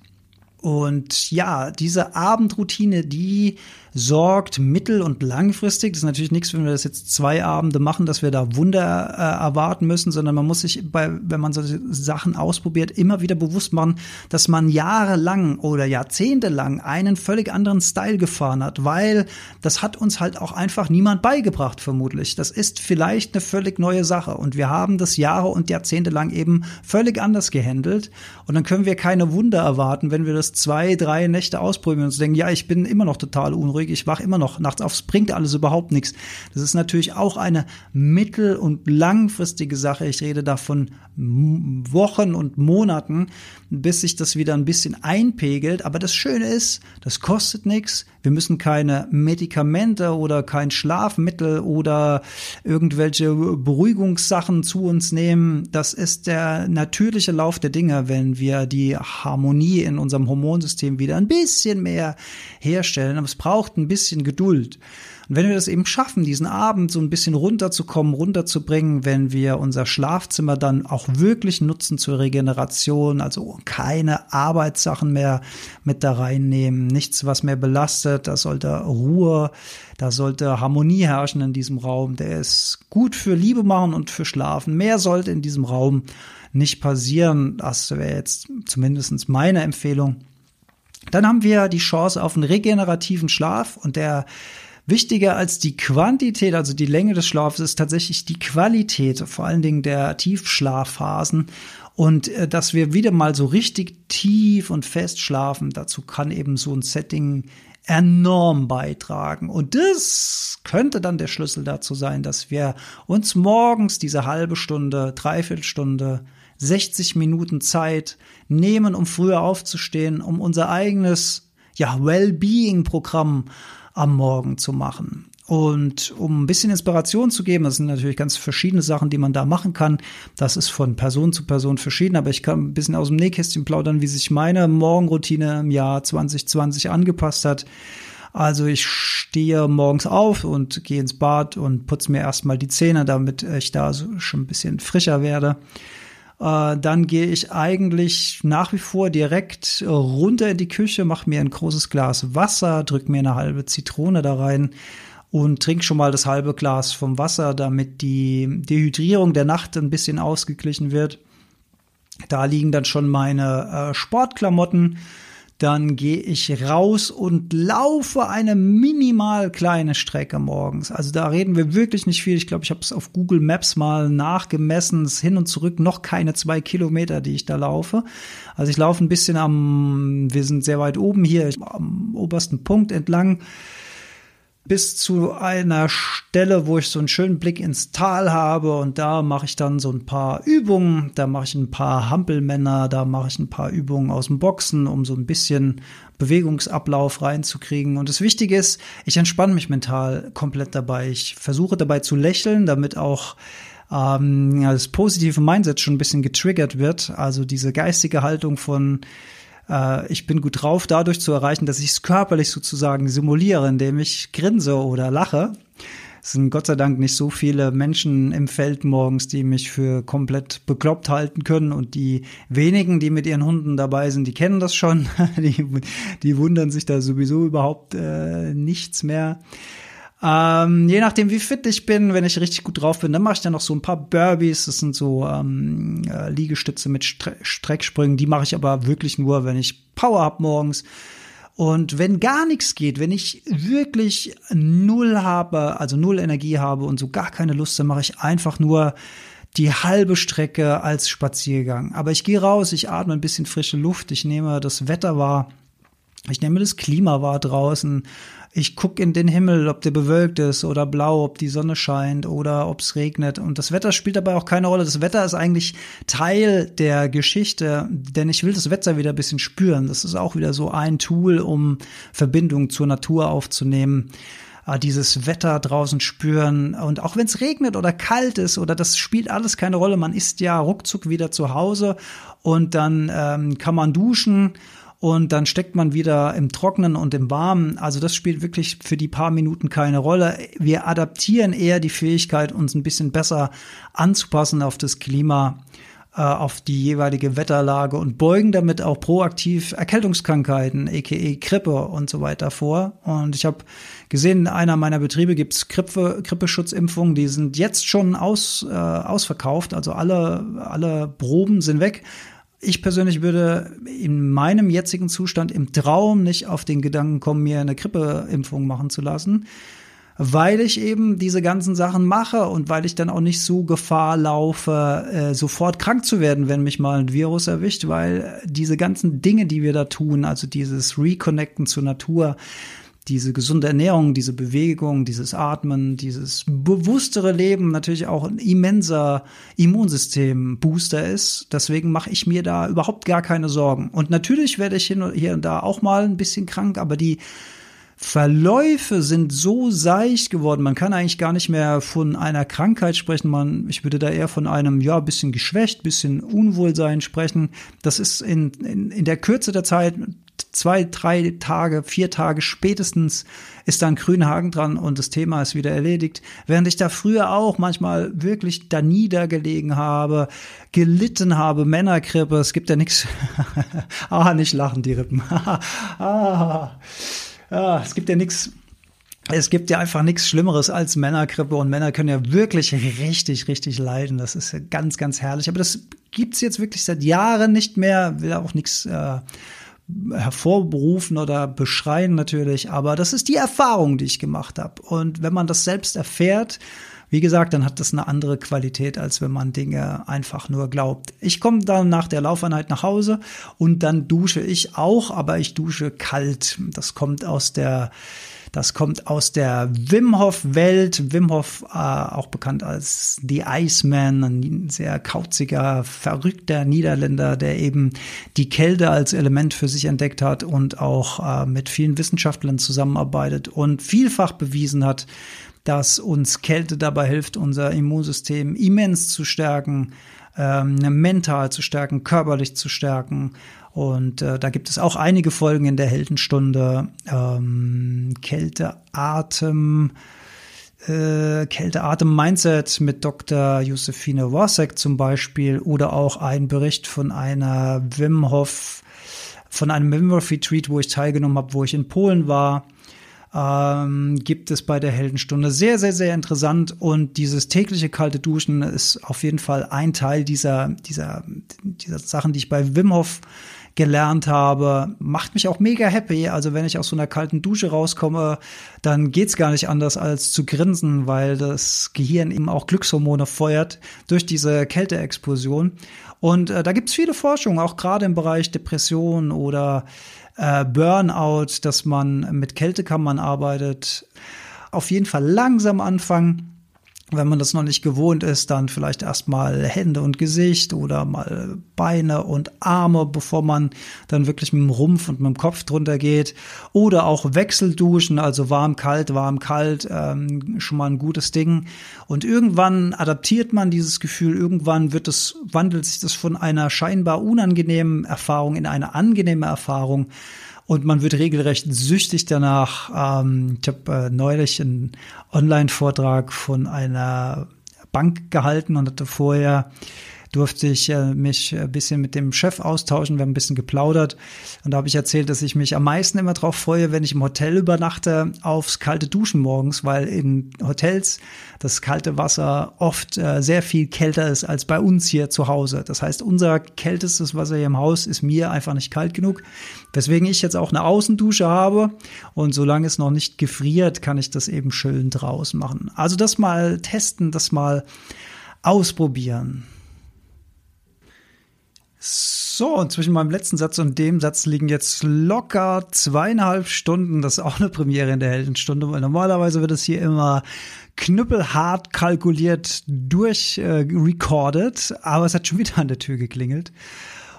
Speaker 1: Und ja, diese Abendroutine, die sorgt mittel- und langfristig. Das ist natürlich nichts, wenn wir das jetzt zwei Abende machen, dass wir da Wunder äh, erwarten müssen, sondern man muss sich bei, wenn man solche Sachen ausprobiert, immer wieder bewusst machen, dass man jahrelang oder jahrzehntelang einen völlig anderen Style gefahren hat, weil das hat uns halt auch einfach niemand beigebracht, vermutlich. Das ist vielleicht eine völlig neue Sache und wir haben das Jahre und Jahrzehnte lang eben völlig anders gehandelt und dann können wir keine Wunder erwarten, wenn wir das zwei, drei Nächte ausprobieren und denken, ja, ich bin immer noch total unruhig ruhig, ich wach immer noch nachts auf, es bringt alles überhaupt nichts. Das ist natürlich auch eine mittel- und langfristige Sache. Ich rede da von Wochen und Monaten, bis sich das wieder ein bisschen einpegelt. Aber das Schöne ist, das kostet nichts. Wir müssen keine Medikamente oder kein Schlafmittel oder irgendwelche Beruhigungssachen zu uns nehmen. Das ist der natürliche Lauf der Dinge, wenn wir die Harmonie in unserem Hormonsystem wieder ein bisschen mehr herstellen. Aber es braucht ein bisschen Geduld. Und wenn wir das eben schaffen, diesen Abend so ein bisschen runterzukommen, runterzubringen, wenn wir unser Schlafzimmer dann auch wirklich nutzen zur Regeneration, also keine Arbeitssachen mehr mit da reinnehmen, nichts, was mehr belastet, da sollte Ruhe, da sollte Harmonie herrschen in diesem Raum, der ist gut für Liebe machen und für Schlafen. Mehr sollte in diesem Raum nicht passieren. Das wäre jetzt zumindest meine Empfehlung. Dann haben wir die Chance auf einen regenerativen Schlaf und der Wichtiger als die Quantität, also die Länge des Schlafs, ist tatsächlich die Qualität, vor allen Dingen der Tiefschlafphasen. Und äh, dass wir wieder mal so richtig tief und fest schlafen, dazu kann eben so ein Setting enorm beitragen. Und das könnte dann der Schlüssel dazu sein, dass wir uns morgens diese halbe Stunde, Dreiviertelstunde 60 Minuten Zeit nehmen, um früher aufzustehen, um unser eigenes ja, Well-Being-Programm am Morgen zu machen. Und um ein bisschen Inspiration zu geben, das sind natürlich ganz verschiedene Sachen, die man da machen kann. Das ist von Person zu Person verschieden, aber ich kann ein bisschen aus dem Nähkästchen plaudern, wie sich meine Morgenroutine im Jahr 2020 angepasst hat. Also ich stehe morgens auf und gehe ins Bad und putze mir erstmal die Zähne, damit ich da so schon ein bisschen frischer werde. Äh, dann gehe ich eigentlich nach wie vor direkt runter in die Küche, mache mir ein großes Glas Wasser, drück mir eine halbe Zitrone da rein und trink schon mal das halbe Glas vom Wasser, damit die Dehydrierung der Nacht ein bisschen ausgeglichen wird. Da liegen dann schon meine äh, Sportklamotten. Dann gehe ich raus und laufe eine minimal kleine Strecke morgens. Also da reden wir wirklich nicht viel. Ich glaube, ich habe es auf Google Maps mal nachgemessen. Es hin und zurück noch keine zwei Kilometer, die ich da laufe. Also ich laufe ein bisschen am, wir sind sehr weit oben hier, am obersten Punkt entlang bis zu einer Stelle, wo ich so einen schönen Blick ins Tal habe und da mache ich dann so ein paar Übungen, da mache ich ein paar Hampelmänner, da mache ich ein paar Übungen aus dem Boxen, um so ein bisschen Bewegungsablauf reinzukriegen. Und das Wichtige ist, ich entspanne mich mental komplett dabei. Ich versuche dabei zu lächeln, damit auch ähm, das positive Mindset schon ein bisschen getriggert wird. Also diese geistige Haltung von äh, ich bin gut drauf, dadurch zu erreichen, dass ich es körperlich sozusagen simuliere, indem ich grinse oder lache. Es sind Gott sei Dank nicht so viele Menschen im Feld morgens, die mich für komplett bekloppt halten können. Und die wenigen, die mit ihren Hunden dabei sind, die kennen das schon. <laughs> Die, die wundern sich da sowieso überhaupt äh, nichts mehr. Ähm, je nachdem, wie fit ich bin, wenn ich richtig gut drauf bin, dann mache ich dann noch so ein paar Burpees. Das sind so ähm, äh, Liegestütze mit Stre Strecksprüngen. Die mache ich aber wirklich nur, wenn ich Power hab morgens. Und wenn gar nichts geht, wenn ich wirklich null habe, also null Energie habe und so gar keine Lust, dann mache ich einfach nur die halbe Strecke als Spaziergang. Aber ich gehe raus, ich atme ein bisschen frische Luft, ich nehme das Wetter wahr, ich nehme das Klima wahr draußen ich gucke in den Himmel, ob der bewölkt ist oder blau, ob die Sonne scheint oder ob es regnet. Und das Wetter spielt dabei auch keine Rolle. Das Wetter ist eigentlich Teil der Geschichte, denn ich will das Wetter wieder ein bisschen spüren. Das ist auch wieder so ein Tool, um Verbindung zur Natur aufzunehmen ah, dieses Wetter draußen spüren. Und auch wenn es regnet oder kalt ist oder das spielt alles keine Rolle, man ist ja ruckzuck wieder zu Hause und dann ähm, kann man duschen und dann steckt man wieder im Trockenen und im Warmen. Also das spielt wirklich für die paar Minuten keine Rolle. Wir adaptieren eher die Fähigkeit, uns ein bisschen besser anzupassen auf das Klima äh, auf die jeweilige Wetterlage und beugen damit auch proaktiv Erkältungskrankheiten, aka Grippe und so weiter vor. Und ich habe gesehen, in einer meiner Betriebe gibt's Grippe, Grippeschutzimpfungen, die sind jetzt schon aus, äh, ausverkauft, also alle, alle Proben sind weg. Ich persönlich würde in meinem jetzigen Zustand im Traum nicht auf den Gedanken kommen, mir eine Grippeimpfung machen zu lassen, weil ich eben diese ganzen Sachen mache und weil ich dann auch nicht so Gefahr laufe, äh, sofort krank zu werden, wenn mich mal ein Virus erwischt, weil diese ganzen Dinge, die wir da tun, also dieses Reconnecten zur Natur, diese gesunde Ernährung, diese Bewegung, dieses Atmen, dieses bewussere Leben natürlich auch ein immenser Immunsystem-Booster ist. Deswegen mache ich mir da überhaupt gar keine Sorgen. Und natürlich werde ich hier und da auch mal ein bisschen krank, aber die Verläufe sind so seicht geworden. Man kann eigentlich gar nicht mehr von einer Krankheit sprechen. Man, ich würde da eher von einem, ja, bisschen geschwächt, bisschen Unwohlsein sprechen. Das ist in, in, in der Kürze der Zeit zwei, drei Tage, vier Tage spätestens ist da ein grüner Haken dran und das Thema ist wieder erledigt. Während ich da früher auch manchmal wirklich da niedergelegen habe, gelitten habe, Männergrippe, es gibt ja nichts. <laughs> ah, nicht lachen, die Rippen. <laughs> ah, ah, es gibt ja nichts es gibt ja einfach nichts Schlimmeres als Männergrippe und Männer können ja wirklich richtig, richtig leiden. Das ist ganz, ganz herrlich. Aber das gibt's jetzt wirklich seit Jahren nicht mehr. Will auch nichts äh, hervorberufen oder beschreien natürlich, aber das ist die Erfahrung, die ich gemacht habe. Und wenn man das selbst erfährt, wie gesagt, dann hat das eine andere Qualität, als wenn man Dinge einfach nur glaubt. Ich komme dann nach der Laufeinheit nach Hause und dann dusche ich auch, aber ich dusche kalt. Das kommt aus der das kommt aus der Wim Hof Welt. Wim Hof, äh, auch bekannt als The Iceman, ein sehr kauziger, verrückter Niederländer, der eben die Kälte als Element für sich entdeckt hat und auch äh, mit vielen Wissenschaftlern zusammenarbeitet und vielfach bewiesen hat, dass uns Kälte dabei hilft, unser Immunsystem immens zu stärken, ähm, mental zu stärken, körperlich zu stärken und äh, da gibt es auch einige Folgen in der Heldenstunde. Ähm, Kälte, Atem, äh, Kälte, Atem, Mindset mit Dr. Josephine Wasek zum Beispiel oder auch ein Bericht von einer Wim Hof, von einem Wim Hof Retreat, wo ich teilgenommen habe, wo ich in Polen war. Ähm, gibt es bei der Heldenstunde. Sehr, sehr, sehr interessant. Und dieses tägliche kalte Duschen ist auf jeden Fall ein Teil dieser, dieser, dieser Sachen, die ich bei Wim Hof gelernt habe. Macht mich auch mega happy. Also wenn ich aus so einer kalten Dusche rauskomme, dann geht's gar nicht anders als zu grinsen, weil das Gehirn eben auch Glückshormone feuert durch diese Kälteexplosion. Und äh, da gibt's viele Forschungen, auch gerade im Bereich Depression oder äh, Burnout, dass man mit Kältekammern arbeitet. Auf jeden Fall langsam anfangen wenn man das noch nicht gewohnt ist, dann vielleicht erstmal Hände und Gesicht oder mal Beine und Arme, bevor man dann wirklich mit dem Rumpf und mit dem Kopf drunter geht. Oder auch Wechselduschen, also warm, kalt, warm, kalt, ähm, schon mal ein gutes Ding. Und irgendwann adaptiert man dieses Gefühl, irgendwann wird es, wandelt sich das von einer scheinbar unangenehmen Erfahrung in eine angenehme Erfahrung und man wird regelrecht süchtig danach. Ähm, ich habe äh, neulich einen Online-Vortrag von einer Bank gehalten und hatte vorher durfte ich äh, mich ein bisschen mit dem Chef austauschen, wir haben ein bisschen geplaudert und da habe ich erzählt, dass ich mich am meisten immer darauf freue, wenn ich im Hotel übernachte, aufs kalte Duschen morgens, weil in Hotels das kalte Wasser oft äh, sehr viel kälter ist als bei uns hier zu Hause. Das heißt, unser kältestes Wasser hier im Haus ist mir einfach nicht kalt genug, weswegen ich jetzt auch eine Außendusche habe und solange es noch nicht gefriert, kann ich das eben schön draußen machen. Also das mal testen, das mal ausprobieren. So, und zwischen meinem letzten Satz und dem Satz liegen jetzt locker zweieinhalb Stunden. Das ist auch eine Premiere in der Heldenstunde, weil normalerweise wird es hier immer knüppelhart kalkuliert durchrecorded, äh, aber es hat schon wieder an der Tür geklingelt.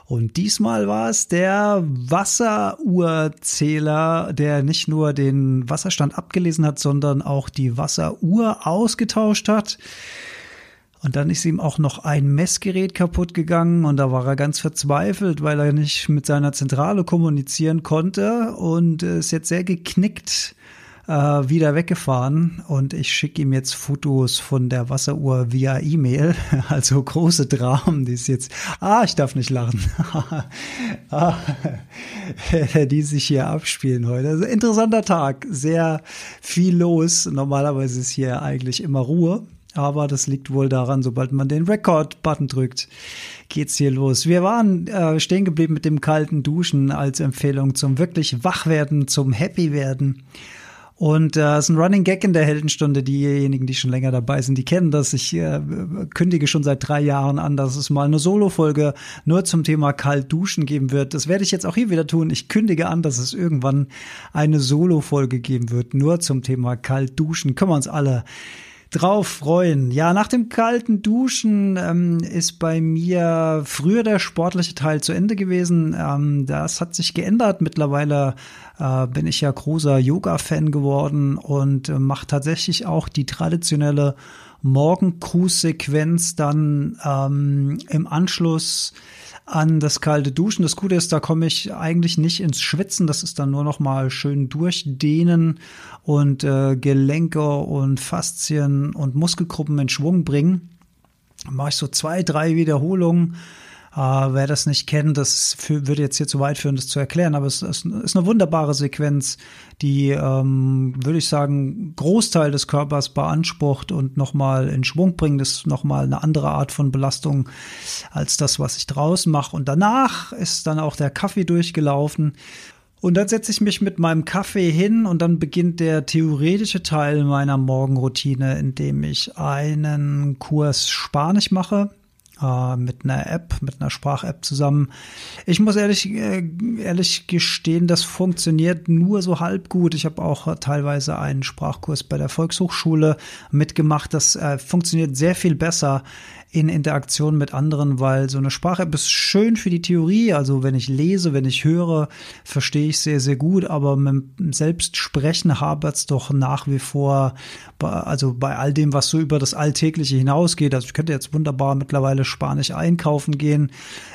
Speaker 1: Und diesmal war es der Wasseruhrzähler, der nicht nur den Wasserstand abgelesen hat, sondern auch die Wasseruhr ausgetauscht hat. Und dann ist ihm auch noch ein Messgerät kaputt gegangen und da war er ganz verzweifelt, weil er nicht mit seiner Zentrale kommunizieren konnte und ist jetzt sehr geknickt äh, wieder weggefahren und ich schicke ihm jetzt Fotos von der Wasseruhr via E-Mail, <laughs> also große Dramen, die ist jetzt, ah, ich darf nicht lachen, <laughs> ah, <laughs> die sich hier abspielen heute. Also interessanter Tag, sehr viel los. Normalerweise ist hier eigentlich immer Ruhe aber das liegt wohl daran, sobald man den Record-Button drückt, geht's hier los. Wir waren äh, stehen geblieben mit dem kalten Duschen als Empfehlung zum wirklich Wachwerden, zum Happy werden. Und äh, es ist ein Running Gag in der Heldenstunde. Diejenigen, die schon länger dabei sind, die kennen das. Ich äh, kündige schon seit drei Jahren an, dass es mal eine Solo-Folge nur zum Thema kalt duschen geben wird. Das werde ich jetzt auch hier wieder tun. Ich kündige an, dass es irgendwann eine Solo-Folge geben wird, nur zum Thema kalt duschen. Können wir uns alle drauf freuen. Ja, nach dem kalten Duschen ähm, ist bei mir früher der sportliche Teil zu Ende gewesen. Ähm, das hat sich geändert. Mittlerweile äh, bin ich ja großer Yoga-Fan geworden und äh, mache tatsächlich auch die traditionelle Morgencruise-Sequenz dann ähm, im Anschluss an das kalte Duschen. Das Gute ist, da komme ich eigentlich nicht ins Schwitzen. Das ist dann nur noch mal schön durchdehnen und äh, Gelenke und Faszien und Muskelgruppen in Schwung bringen. Mache ich so zwei, drei Wiederholungen Uh, wer das nicht kennt, das würde jetzt hier zu weit führen, das zu erklären, aber es, es ist eine wunderbare Sequenz, die, ähm, würde ich sagen, Großteil des Körpers beansprucht und nochmal in Schwung bringt. Das ist nochmal eine andere Art von Belastung als das, was ich draußen mache. Und danach ist dann auch der Kaffee durchgelaufen. Und dann setze ich mich mit meinem Kaffee hin und dann beginnt der theoretische Teil meiner Morgenroutine, indem ich einen Kurs Spanisch mache äh, mit einer App, mit einer Sprach-App zusammen. Ich muss ehrlich, äh, ehrlich gestehen, das funktioniert nur so halb gut. Ich habe auch teilweise einen Sprachkurs bei der Volkshochschule mitgemacht. Das äh, funktioniert sehr viel besser in Interaktion mit anderen, weil so eine Sprache-App ist schön für die Theorie. Also wenn ich lese, wenn ich höre, verstehe ich sehr, sehr gut. Aber mit Selbstsprechen hapert es doch nach wie vor, also bei all dem, was so über das Alltägliche hinausgeht. Also ich könnte jetzt wunderbar mittlerweile Spanisch einkaufen gehen.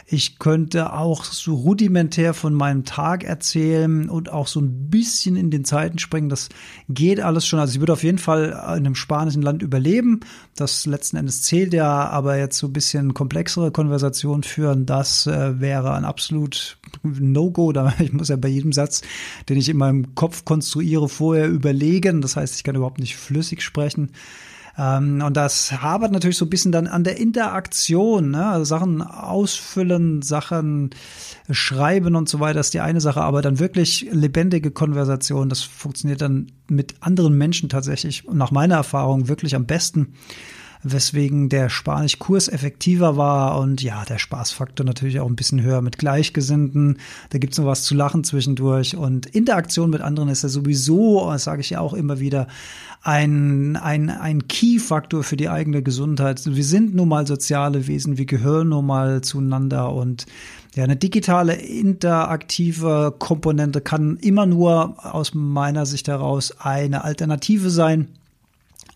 Speaker 1: Ich könnte auch so rudimentär von meinem Tag erzählen und auch so ein bisschen in den Zeiten springen. Das geht alles schon. Also ich würde auf jeden Fall in einem spanischen Land überleben. Das letzten Endes zählt ja, aber jetzt so ein bisschen komplexere Konversationen führen, das äh, wäre ein absolut No-Go. <laughs> Ich muss ja bei jedem Satz, den ich in meinem Kopf konstruiere, vorher überlegen. Das heißt, ich kann überhaupt nicht flüssig sprechen. Ähm, und das habert natürlich so ein bisschen dann an der Interaktion, ne? also Sachen ausfüllen, Sachen schreiben und so weiter ist die eine Sache, aber dann wirklich lebendige Konversation, das funktioniert dann mit anderen Menschen tatsächlich nach meiner Erfahrung wirklich am besten weswegen der Spanischkurs effektiver war und ja, der Spaßfaktor natürlich auch ein bisschen höher mit Gleichgesinnten. Da gibt's noch was zu lachen zwischendurch und Interaktion mit anderen ist ja sowieso, das sage ich ja auch immer wieder, ein, ein, ein Key-Faktor für die eigene Gesundheit. Wir sind nun mal soziale Wesen, wir gehören nun mal zueinander und ja, eine digitale interaktive Komponente kann immer nur aus meiner Sicht heraus eine Alternative sein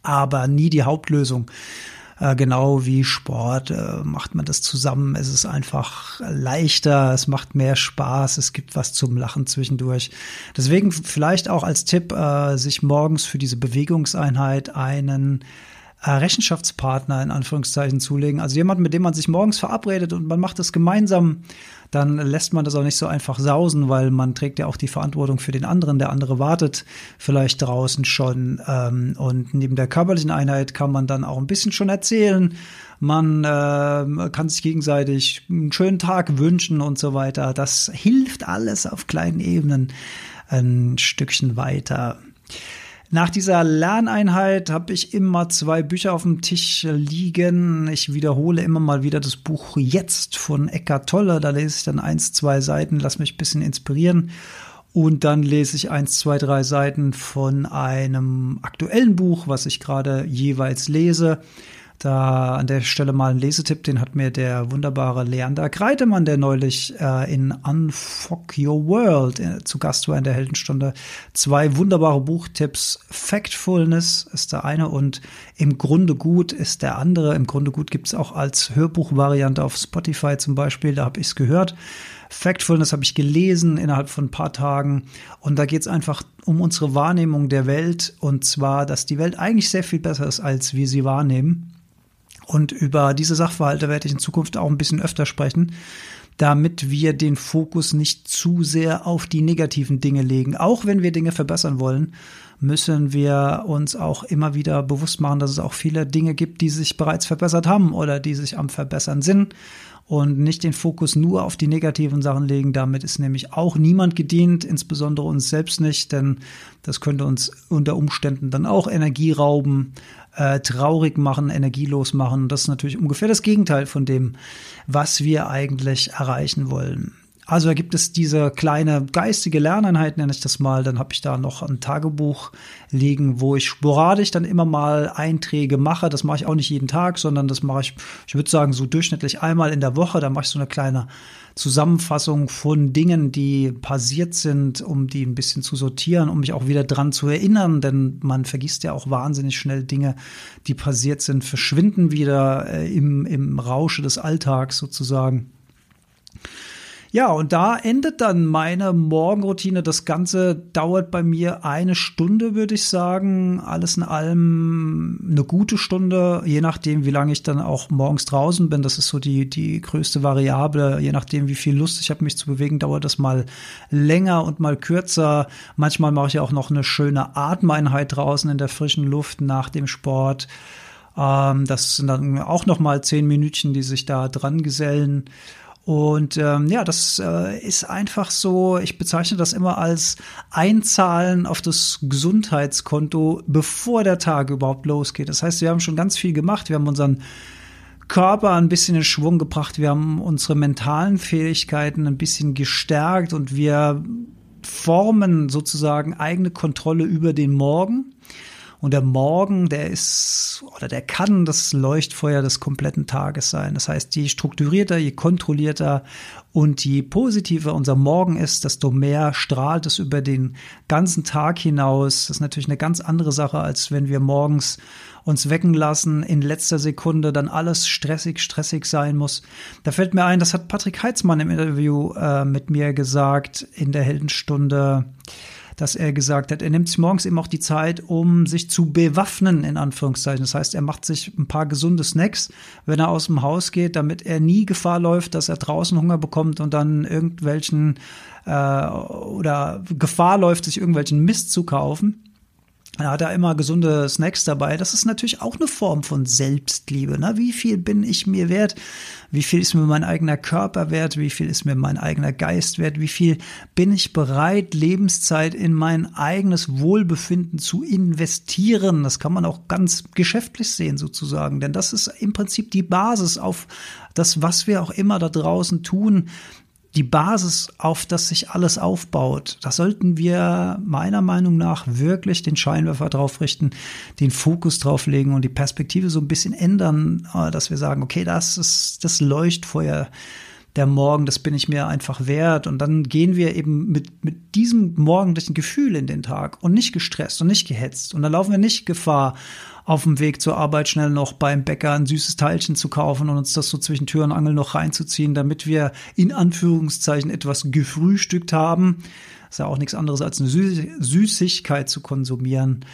Speaker 1: aber nie die Hauptlösung. Äh, genau wie Sport äh, macht man das zusammen. Es ist einfach leichter, es macht mehr Spaß, es gibt was zum Lachen zwischendurch. Deswegen vielleicht auch als Tipp, äh, sich morgens für diese Bewegungseinheit einen Rechenschaftspartner in Anführungszeichen zulegen. Also jemand, mit dem man sich morgens verabredet und man macht es gemeinsam, dann lässt man das auch nicht so einfach sausen, weil man trägt ja auch die Verantwortung für den anderen. Der andere wartet vielleicht draußen schon. Ähm, und neben der körperlichen Einheit kann man dann auch ein bisschen schon erzählen. Man äh, kann sich gegenseitig einen schönen Tag wünschen und so weiter. Das hilft alles auf kleinen Ebenen ein Stückchen weiter. Nach dieser Lerneinheit habe ich immer zwei Bücher auf dem Tisch liegen. Ich wiederhole immer mal wieder das Buch Jetzt von Eckart Tolle. Da lese ich dann eins, zwei Seiten, lass mich ein bisschen inspirieren. Und dann lese ich eins, zwei, drei Seiten von einem aktuellen Buch, was ich gerade jeweils lese. Da an der Stelle mal ein Lesetipp, den hat mir der wunderbare Leander Kreidemann, der neulich äh, in Unfuck Your World äh, zu Gast war in der Heldenstunde. Zwei wunderbare Buchtipps. Factfulness ist der eine und Im Grunde gut ist der andere. Im Grunde gut gibt's auch als Hörbuchvariante auf Spotify zum Beispiel, da habe ich es gehört. Factfulness habe ich gelesen innerhalb von ein paar Tagen. Und da geht es einfach um unsere Wahrnehmung der Welt. Und zwar, dass die Welt eigentlich sehr viel besser ist, als wir sie wahrnehmen. Und über diese Sachverhalte werde ich in Zukunft auch ein bisschen öfter sprechen, damit wir den Fokus nicht zu sehr auf die negativen Dinge legen. Auch wenn wir Dinge verbessern wollen, müssen wir uns auch immer wieder bewusst machen, dass es auch viele Dinge gibt, die sich bereits verbessert haben oder die sich am Verbessern sind und nicht den Fokus nur auf die negativen Sachen legen. Damit ist nämlich auch niemand gedient, insbesondere uns selbst nicht, denn das könnte uns unter Umständen dann auch Energie rauben, äh, traurig machen, energielos machen. Das ist natürlich ungefähr das Gegenteil von dem, was wir eigentlich erreichen wollen. Also da gibt es diese kleine geistige Lerneinheit, nenne ich das mal. Dann habe ich da noch ein Tagebuch liegen, wo ich sporadisch dann immer mal Einträge mache. Das mache ich auch nicht jeden Tag, sondern das mache ich, ich würde sagen, so durchschnittlich einmal in der Woche. Da mache ich so eine kleine Zusammenfassung von Dingen, die passiert sind, um die ein bisschen zu sortieren, um mich auch wieder dran zu erinnern, denn man vergisst ja auch wahnsinnig schnell Dinge, die passiert sind, verschwinden wieder äh, im, im Rausche des Alltags sozusagen. Ja, und da endet dann meine Morgenroutine. Das Ganze dauert bei mir eine Stunde, würde ich sagen. Alles in allem eine gute Stunde, je nachdem, wie lange ich dann auch morgens draußen bin. Das ist so die, die größte Variable. Je nachdem, wie viel Lust ich habe, mich zu bewegen, dauert das mal länger und mal kürzer. Manchmal mache ich auch noch eine schöne Atemeinheit draußen in der frischen Luft nach dem Sport. Ähm, das sind dann auch noch mal zehn Minütchen, die sich da dran gesellen. Und ähm, ja, das äh, ist einfach so, ich bezeichne das immer als Einzahlen auf das Gesundheitskonto, bevor der Tag überhaupt losgeht. Das heißt, wir haben schon ganz viel gemacht, wir haben unseren Körper ein bisschen in Schwung gebracht, wir haben unsere mentalen Fähigkeiten ein bisschen gestärkt und wir formen sozusagen eigene Kontrolle über den Morgen. Und der Morgen, der ist oder der kann das Leuchtfeuer des kompletten Tages sein. Das heißt, je strukturierter, je kontrollierter und je positiver unser Morgen ist, desto mehr strahlt es über den ganzen Tag hinaus. Das ist natürlich eine ganz andere Sache, als wenn wir morgens uns wecken lassen, in letzter Sekunde dann alles stressig, stressig sein muss. Da fällt mir ein, das hat Patrick Heitzmann im Interview äh, mit mir gesagt in der Heldenstunde dass er gesagt hat, er nimmt sich morgens eben auch die Zeit, um sich zu bewaffnen, in Anführungszeichen. Das heißt, er macht sich ein paar gesunde Snacks, wenn er aus dem Haus geht, damit er nie Gefahr läuft, dass er draußen Hunger bekommt und dann irgendwelchen äh, oder Gefahr läuft, sich irgendwelchen Mist zu kaufen. Da hat er immer gesunde Snacks dabei. Das ist natürlich auch eine Form von Selbstliebe. Ne? Wie viel bin ich mir wert? Wie viel ist mir mein eigener Körper wert? Wie viel ist mir mein eigener Geist wert? Wie viel bin ich bereit, Lebenszeit in mein eigenes Wohlbefinden zu investieren? Das kann man auch ganz geschäftlich sehen sozusagen. Denn das ist im Prinzip die Basis auf das, was wir auch immer da draußen tun die Basis, auf das sich alles aufbaut. Da sollten wir meiner Meinung nach wirklich den Scheinwerfer drauf richten, den Fokus drauf legen und die Perspektive so ein bisschen ändern, äh, dass wir sagen, okay, das ist das Leuchtfeuer der Morgen, das bin ich mir einfach wert. Und dann gehen wir eben mit, mit diesem morgendlichen Gefühl in den Tag und nicht gestresst und nicht gehetzt. Und dann laufen wir nicht Gefahr, auf dem Weg zur Arbeit schnell noch beim Bäcker ein süßes Teilchen zu kaufen und uns das so zwischen Tür und Angel noch reinzuziehen, damit wir in Anführungszeichen etwas gefrühstückt haben. Das ist ja auch nichts anderes als eine Süßigkeit zu konsumieren.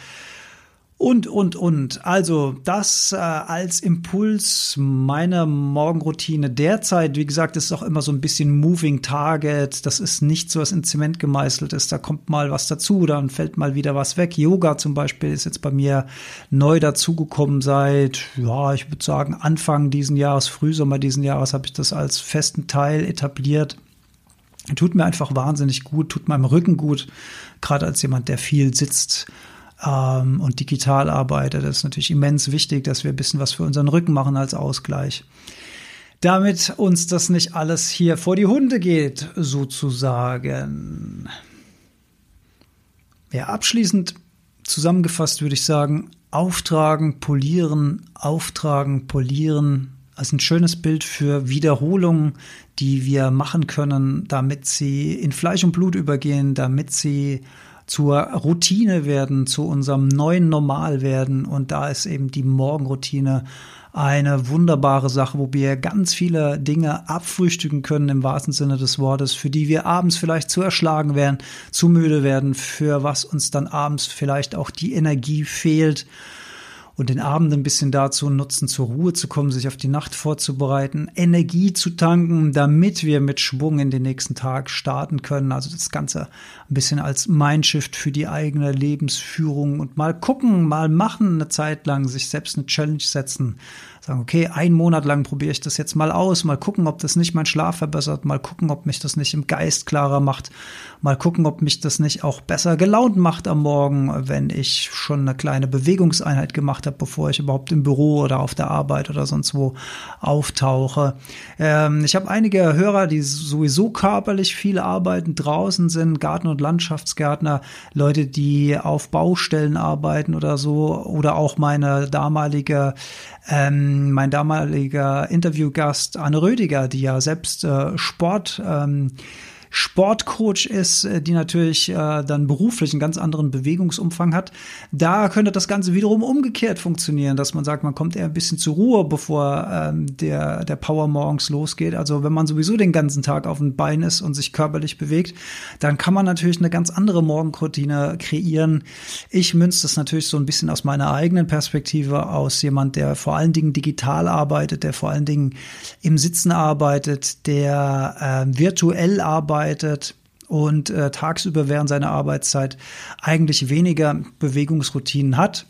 Speaker 1: Und, und, und. Also das äh, als Impuls meiner Morgenroutine derzeit. Wie gesagt, ist auch immer so ein bisschen Moving Target. Das ist nicht so, was in Zement gemeißelt ist. Da kommt mal was dazu, dann fällt mal wieder was weg. Yoga zum Beispiel ist jetzt bei mir neu dazugekommen seit, ja, ich würde sagen, Anfang diesen Jahres, Frühsommer diesen Jahres habe ich das als festen Teil etabliert. Tut mir einfach wahnsinnig gut, tut meinem Rücken gut, gerade als jemand, der viel sitzt ähm, und digital arbeitet. Das ist natürlich immens wichtig, dass wir ein bisschen was für unseren Rücken machen als Ausgleich. Damit uns das nicht alles hier vor die Hunde geht, sozusagen. Ja, abschließend zusammengefasst würde ich sagen, auftragen, polieren, auftragen, polieren, als ein schönes Bild für Wiederholungen, die wir machen können, damit sie in Fleisch und Blut übergehen, damit sie zur Routine werden, zu unserem neuen Normal werden. Und da ist eben die Morgenroutine eine wunderbare Sache, wo wir ganz viele Dinge abfrühstücken können im wahrsten Sinne des Wortes, für die wir abends vielleicht zu erschlagen werden, zu müde werden, für was uns dann abends vielleicht auch die Energie fehlt und den Abend ein bisschen dazu nutzen, zur Ruhe zu kommen, sich auf die Nacht vorzubereiten, Energie zu tanken, damit wir mit Schwung in den nächsten Tag starten können. Also das Ganze ein bisschen als Mindshift für die eigene Lebensführung und mal gucken, mal machen eine Zeit lang, sich selbst eine Challenge setzen sagen, okay, einen Monat lang probiere ich das jetzt mal aus, mal gucken, ob das nicht meinen Schlaf verbessert, mal gucken, ob mich das nicht im Geist klarer macht, mal gucken, ob mich das nicht auch besser gelaunt macht am Morgen, wenn ich schon eine kleine Bewegungseinheit gemacht habe, bevor ich überhaupt im Büro oder auf der Arbeit oder sonst wo auftauche. Ähm, ich habe einige Hörer, die sowieso körperlich viel arbeiten, draußen sind, Garten- und Landschaftsgärtner, Leute, die auf Baustellen arbeiten oder so, oder auch meine damalige ähm, mein damaliger Interviewgast Anne Rödiger, die ja selbst äh, Sport ähm, Sportcoach ist, äh, die natürlich äh, dann beruflich einen ganz anderen Bewegungsumfang hat, da könnte das Ganze wiederum umgekehrt funktionieren, dass man sagt, man kommt eher ein bisschen zur Ruhe, bevor ähm, der, der Power morgens losgeht. Also wenn man sowieso den ganzen Tag auf dem Bein ist und sich körperlich bewegt, dann kann man natürlich eine ganz andere Morgenroutine kreieren. Ich münze das natürlich so ein bisschen aus meiner eigenen Perspektive aus jemand, der vor allen Dingen digital arbeitet, der vor allen Dingen im Sitzen arbeitet, der äh, virtuell arbeitet, arbeitet und äh, tagsüber während seiner Arbeitszeit eigentlich weniger Bewegungsroutinen hat.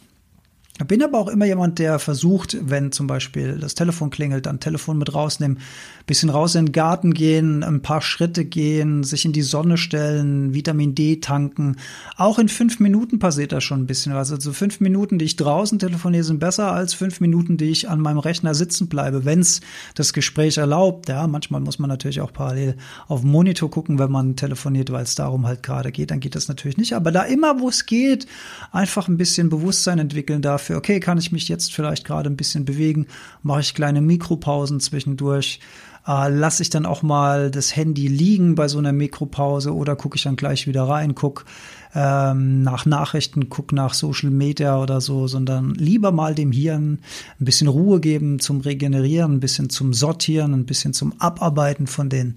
Speaker 1: Bin aber auch immer jemand, der versucht, wenn zum Beispiel das Telefon klingelt, dann Telefon mit rausnehmen, bisschen raus in den Garten gehen, ein paar Schritte gehen, sich in die Sonne stellen, Vitamin D tanken. Auch in fünf Minuten passiert da schon ein bisschen was. Also fünf Minuten, die ich draußen telefoniere, sind besser als fünf Minuten, die ich an meinem Rechner sitzen bleibe, wenn es das Gespräch erlaubt. Ja, manchmal muss man natürlich auch parallel auf den Monitor gucken, wenn man telefoniert, weil es darum halt gerade geht. Dann geht das natürlich nicht. Aber da immer, wo es geht, einfach ein bisschen Bewusstsein entwickeln dafür dafür, okay, kann ich mich jetzt vielleicht gerade ein bisschen bewegen, mache ich kleine Mikropausen zwischendurch, äh, lasse ich dann auch mal das Handy liegen bei so einer Mikropause oder gucke ich dann gleich wieder rein, guck ähm, nach Nachrichten, guck nach Social Media oder so, sondern lieber mal dem Hirn ein bisschen Ruhe geben zum Regenerieren, ein bisschen zum Sortieren, ein bisschen zum Abarbeiten von den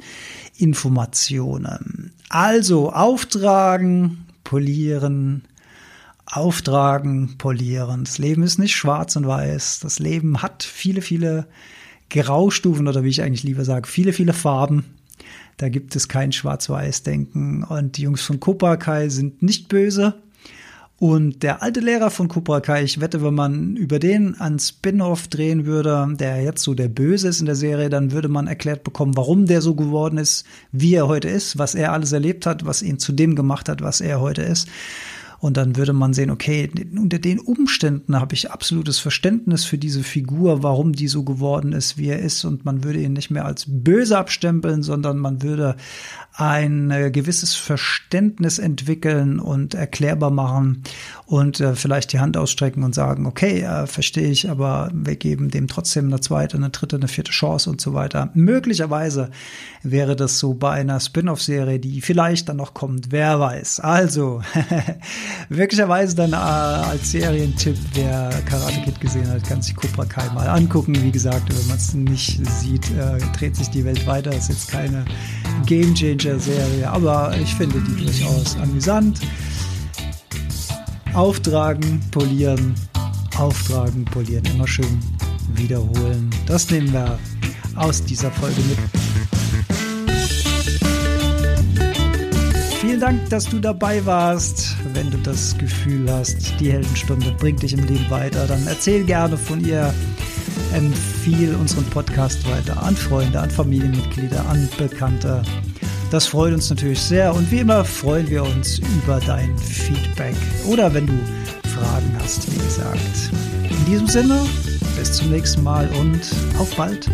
Speaker 1: Informationen. Also auftragen, polieren, auftragen, polieren. Das Leben ist nicht schwarz und weiß. Das Leben hat viele, viele Graustufen oder wie ich eigentlich lieber sage, viele, viele Farben. Da gibt es kein Schwarz-Weiß-Denken. Und die Jungs von Kopakai sind nicht böse. Und der alte Lehrer von Cobra Kai, ich wette, wenn man über den einen Spin-off drehen würde, der jetzt so der Böse ist in der Serie, dann würde man erklärt bekommen, warum der so geworden ist, wie er heute ist, was er alles erlebt hat, was ihn zu dem gemacht hat, was er heute ist. Und dann würde man sehen, okay, unter den Umständen habe ich absolutes Verständnis für diese Figur, warum die so geworden ist, wie er ist. Und man würde ihn nicht mehr als böse abstempeln, sondern man würde ein äh, gewisses Verständnis entwickeln und erklärbar machen und äh, vielleicht die Hand ausstrecken und sagen, okay, äh, verstehe ich, aber wir geben dem trotzdem eine zweite, eine dritte, eine vierte Chance und so weiter. Möglicherweise wäre das so bei einer Spin-off-Serie, die vielleicht dann noch kommt, wer weiß. Also, <laughs> möglicherweise dann äh, als Serientipp, wer Karate Kid gesehen hat, kann sich Cobra Kai mal angucken. Wie gesagt, wenn man es nicht sieht, äh, dreht sich die Welt weiter. Das ist jetzt keine Game Changer Serie, aber ich finde die durchaus amüsant. Auftragen, polieren, auftragen, polieren, immer schön wiederholen. Das nehmen wir aus dieser Folge mit. Vielen Dank, dass du dabei warst. Wenn du das Gefühl hast, die Heldenstunde bringt dich im Leben weiter, dann erzähl gerne von ihr. Empfiehl unseren Podcast weiter an Freunde, an Familienmitglieder, an Bekannte. Das freut uns natürlich sehr und wie immer freuen wir uns über dein Feedback oder wenn du Fragen hast, wie gesagt. In diesem Sinne, bis zum nächsten Mal und auf bald.